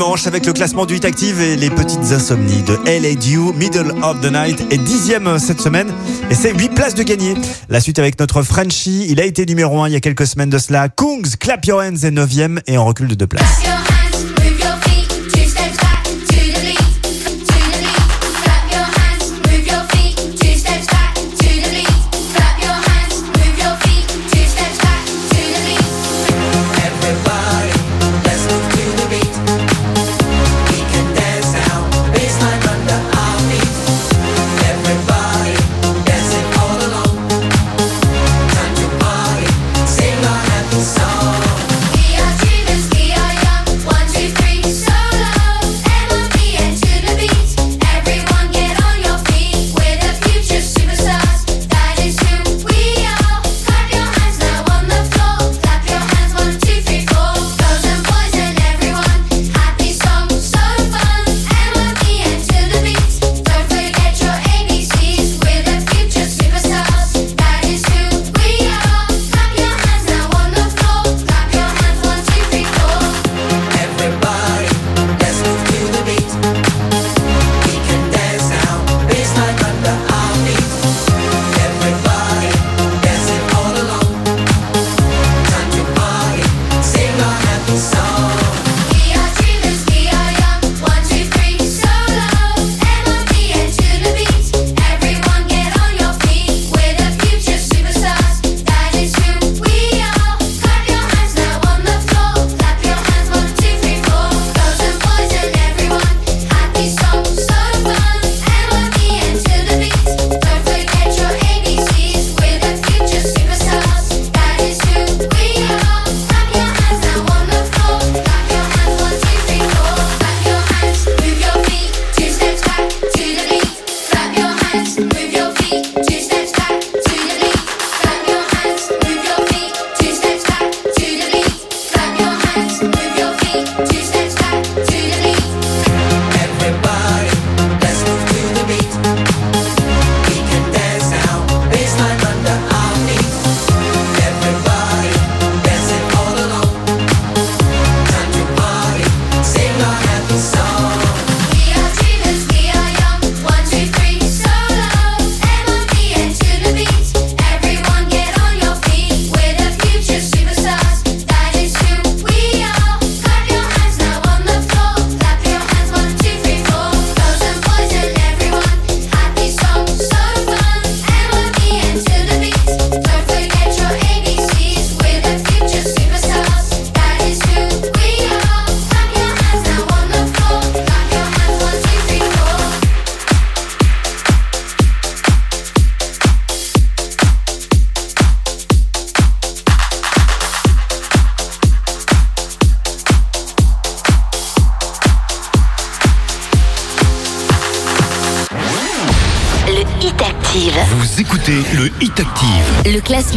Avec le classement du Hit Active et les petites insomnies de LA Middle of the Night est dixième euh, cette semaine et c'est 8 places de gagné. La suite avec notre Frenchie, il a été numéro 1 il y a quelques semaines de cela. Kungs, Clap Your Hands est neuvième et en recul de 2 places.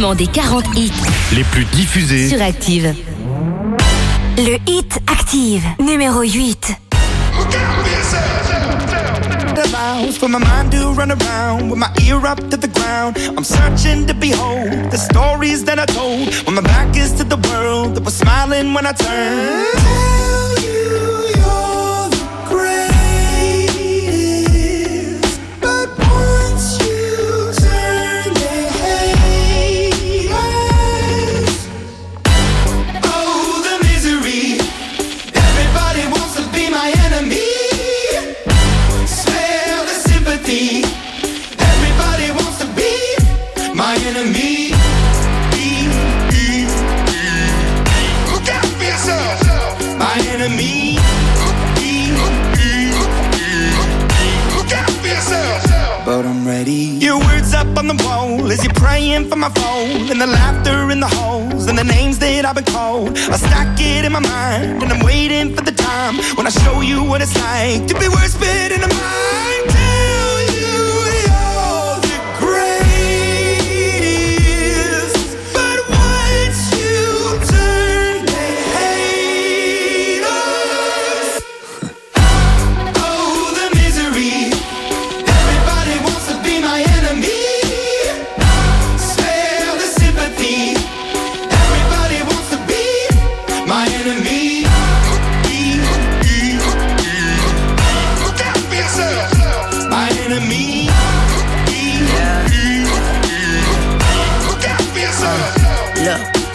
Classement des 40 hits les plus diffusés. sur Active. Le hit Active, numéro 8. allows for my mind to run around with my ear up to the ground? I'm searching to behold the stories that I told when my back is to the world that was smiling when I turned.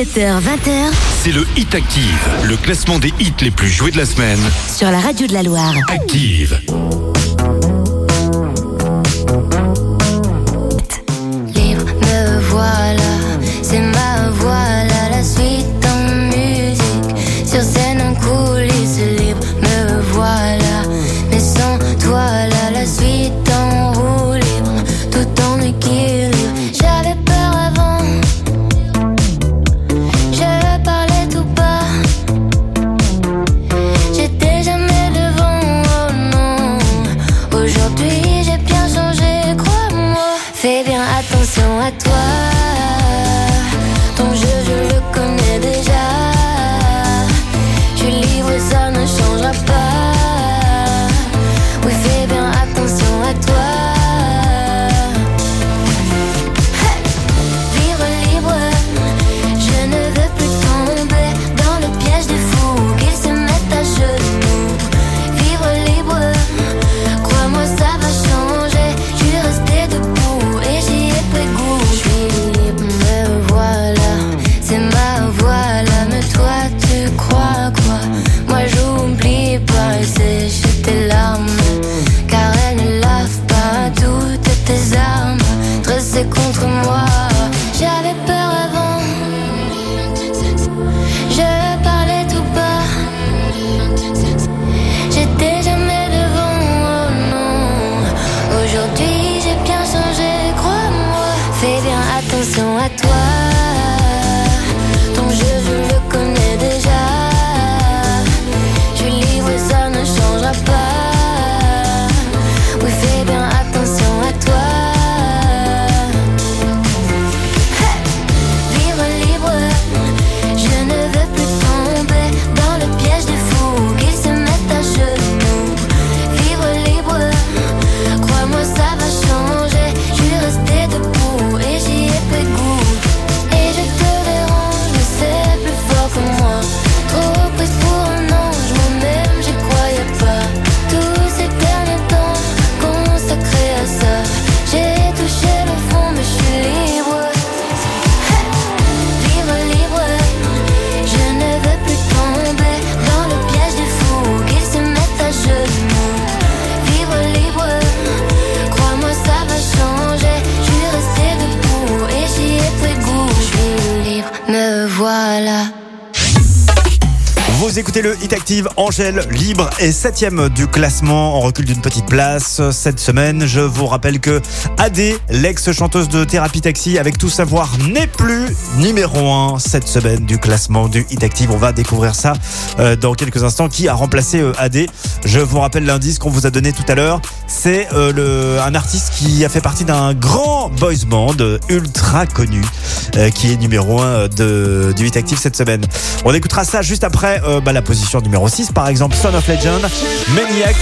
17h-20h, c'est le Hit Active, le classement des hits les plus joués de la semaine. Sur la radio de la Loire. Active. Libre me voilà, c'est ma voilà la suite. voilà. Vous écoutez le Hit Active, Angèle libre et septième du classement en recul d'une petite place cette semaine. Je vous rappelle que AD, l'ex-chanteuse de Thérapie Taxi avec tout savoir, n'est plus numéro 1 cette semaine du classement du Hit Active. On va découvrir ça euh, dans quelques instants. Qui a remplacé euh, AD Je vous rappelle l'indice qu'on vous a donné tout à l'heure. C'est euh, un artiste qui a fait partie d'un grand boys band euh, ultra connu qui est numéro 1 de, du Hit Active cette semaine. On écoutera ça juste après euh, bah, la position numéro 6 par exemple Son of Legend, Maniac,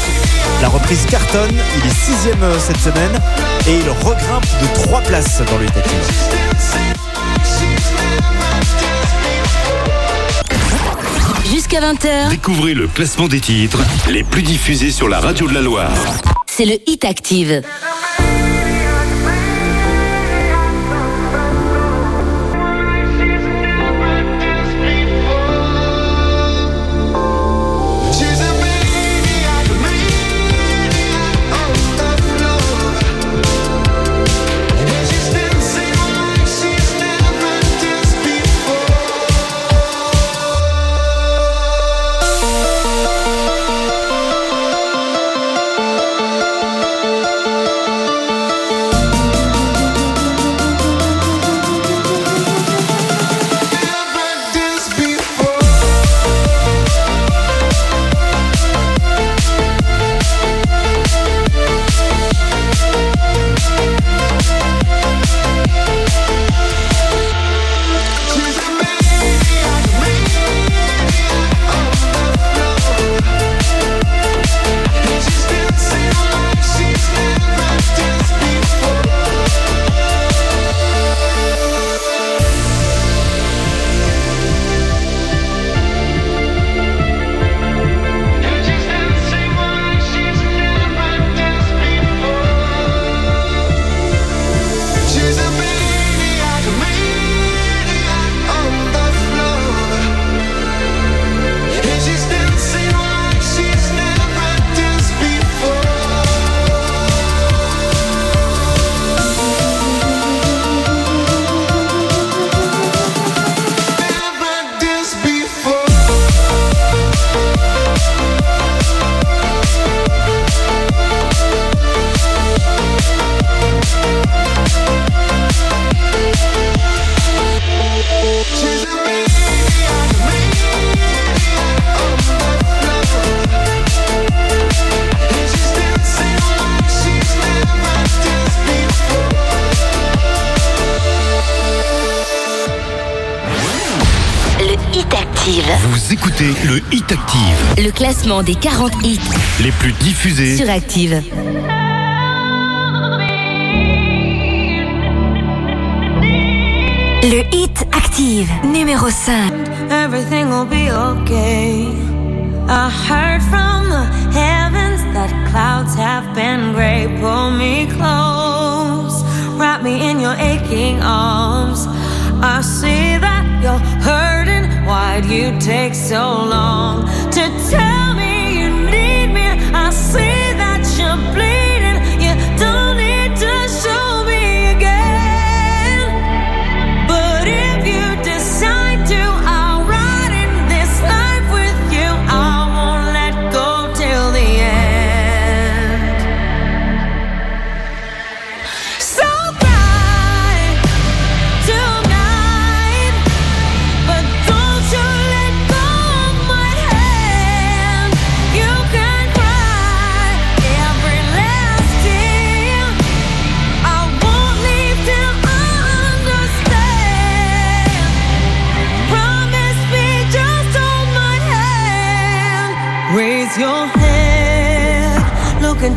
la reprise Carton, il est sixième euh, cette semaine et il regrimpe de 3 places dans le Hit Active. Jusqu'à 20h, Découvrez le classement des titres les plus diffusés sur la radio de la Loire. c'est le Hit Active. Classement des 40 hits les plus diffusés. sur Active. Le Hit Active, numéro 5. Everything will be okay. I heard from the heavens that clouds have been gray. Pull me close, wrap me in your aching arms. I see that you're hurting. Why'd you take so long? That you're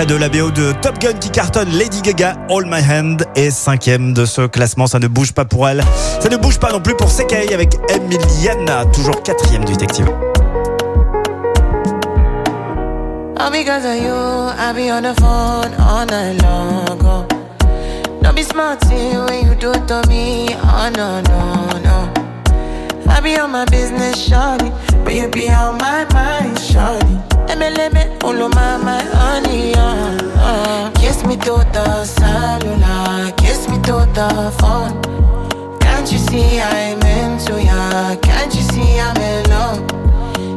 Extrait de la BO de Top Gun qui cartonne Lady Gaga, All My Hand est cinquième de ce classement. Ça ne bouge pas pour elle. Ça ne bouge pas non plus pour Sekei avec Emiliana, toujours quatrième du détective. All because of you, I be on the phone all night long. Oh. Don't be smart when you do it to me. Oh no, no, no. I be on my business, shawty. But you be on my mind, shawty. All my, my honey, uh, uh. Kiss me to the cellular, kiss me to the phone. Can't you see I'm into ya? Can't you see I'm in love?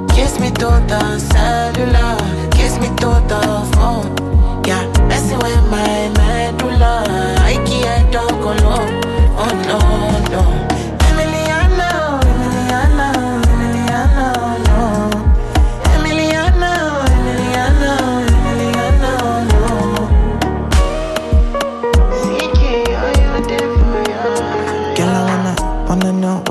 Kiss me to the cellular, kiss me to the phone. Yeah, messing with my medulla. I can't talk alone. Oh no,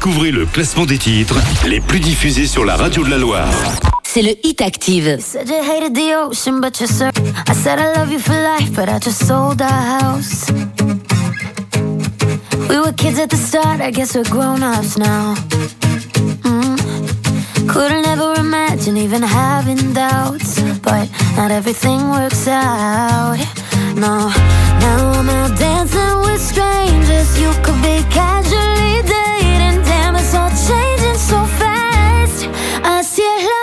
Découvrez le classement des titres les plus diffusés sur la radio de la Loire. c'est le Hit Active. Said you hated the ocean, but you're sur- I said I love you for life, but I just sold our house. We were kids at the start, I guess we're grown ups now. Mm. Couldn't ever imagine even having doubts, but not everything works out. No, now I'm out dancing with strangers. You could be casually so fast. Así es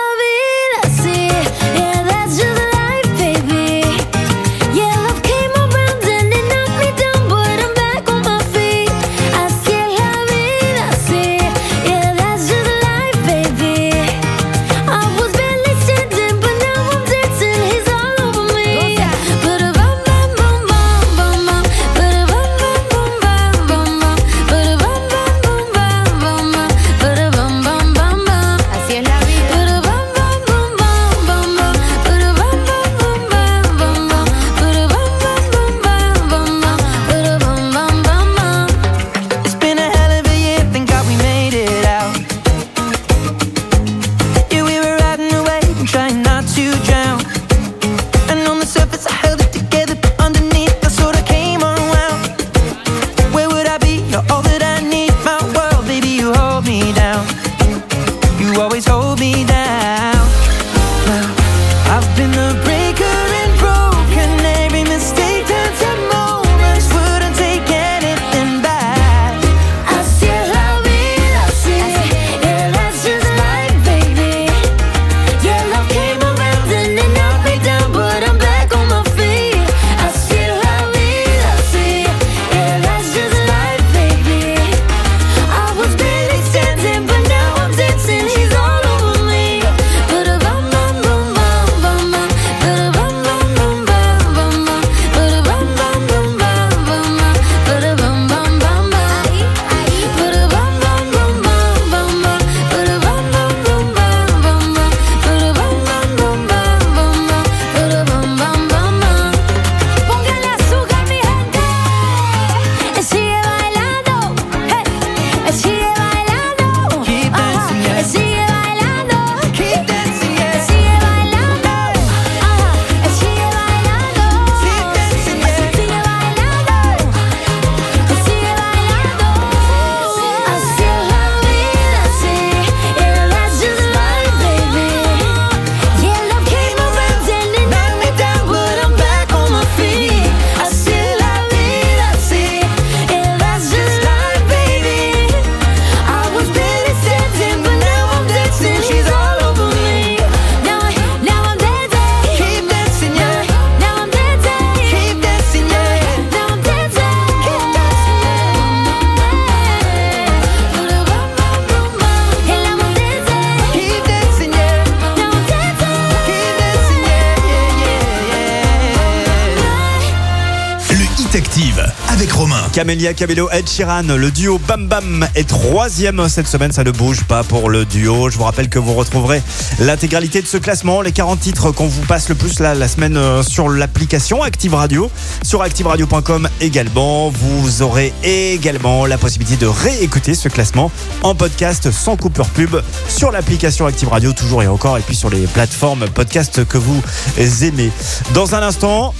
Camélia Cabello, Ed Sheeran, le duo Bam Bam est troisième cette semaine, ça ne bouge pas pour le duo. Je vous rappelle que vous retrouverez l'intégralité de ce classement, les 40 titres qu'on vous passe le plus là, la semaine euh, sur l'application Active Radio, sur activeradio.com également. Vous aurez également la possibilité de réécouter ce classement en podcast sans coupure pub sur l'application Active Radio toujours et encore et puis sur les plateformes podcast que vous aimez. Dans un instant,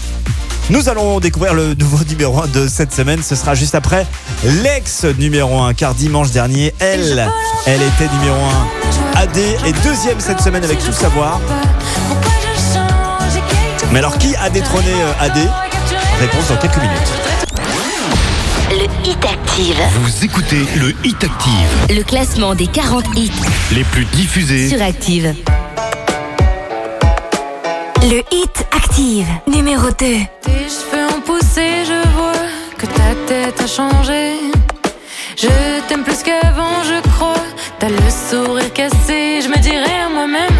nous allons découvrir le nouveau numéro 1 de cette semaine. Ce sera juste après l'ex numéro 1. Car dimanche dernier, elle, elle était numéro 1. AD est deuxième cette semaine avec tout savoir. Mais alors, qui a détrôné euh, AD Réponse dans quelques minutes. Le Hit Active. Vous écoutez le Hit Active, Le classement des 40 hits les plus diffusés. sur Active. Le Hit Active, numéro 2. Tes cheveux ont poussé, je vois que ta tête a changé. Je t'aime plus qu'avant, je crois. T'as le sourire cassé, je me dirais à moi-même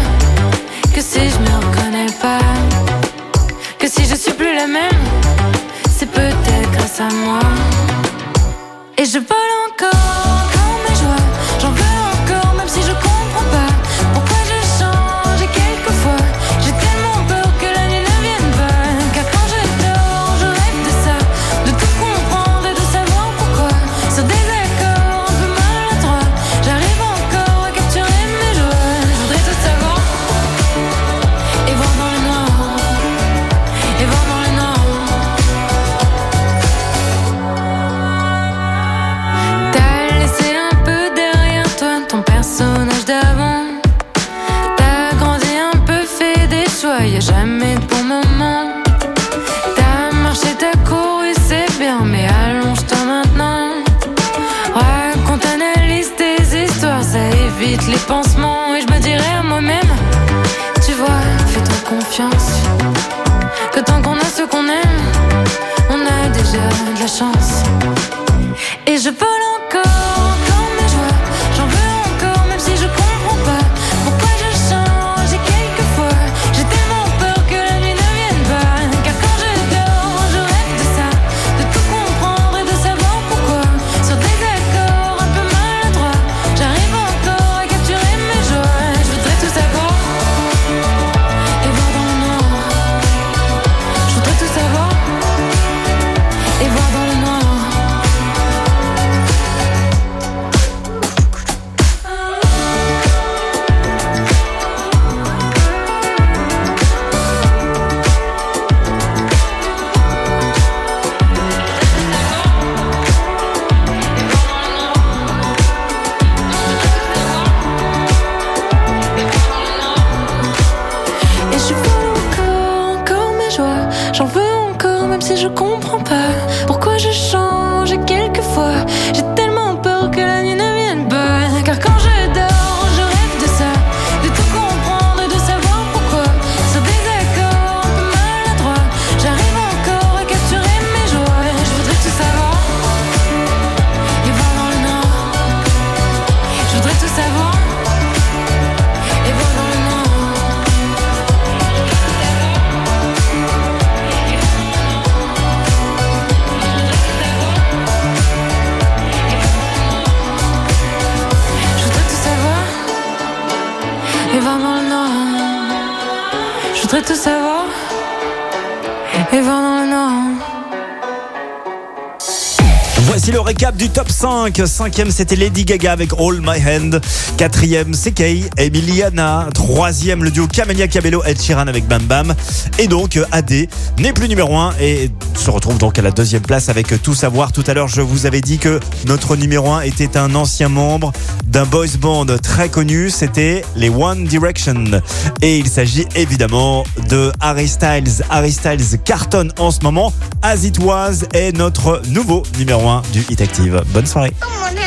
que si je me reconnais pas, que si je suis plus la même, c'est peut-être grâce à moi. Et je vole 5. Cinquième, c'était Lady Gaga avec All My Hand. Quatrième, c'est Kay, Emiliana. Troisième, le duo Camelia Cabello, Ed Sheeran avec Bam Bam. Et donc, AD n'est plus numéro 1 et se retrouve donc à la deuxième place avec Tout Savoir. Tout à l'heure, je vous avais dit que notre numéro 1 était un ancien membre d'un boys band très connu. C'était les One Direction. Et il s'agit évidemment de Harry Styles. Harry Styles cartonne en ce moment. As It Was est notre nouveau numéro 1 du Hit Active. Bonne soirée. Come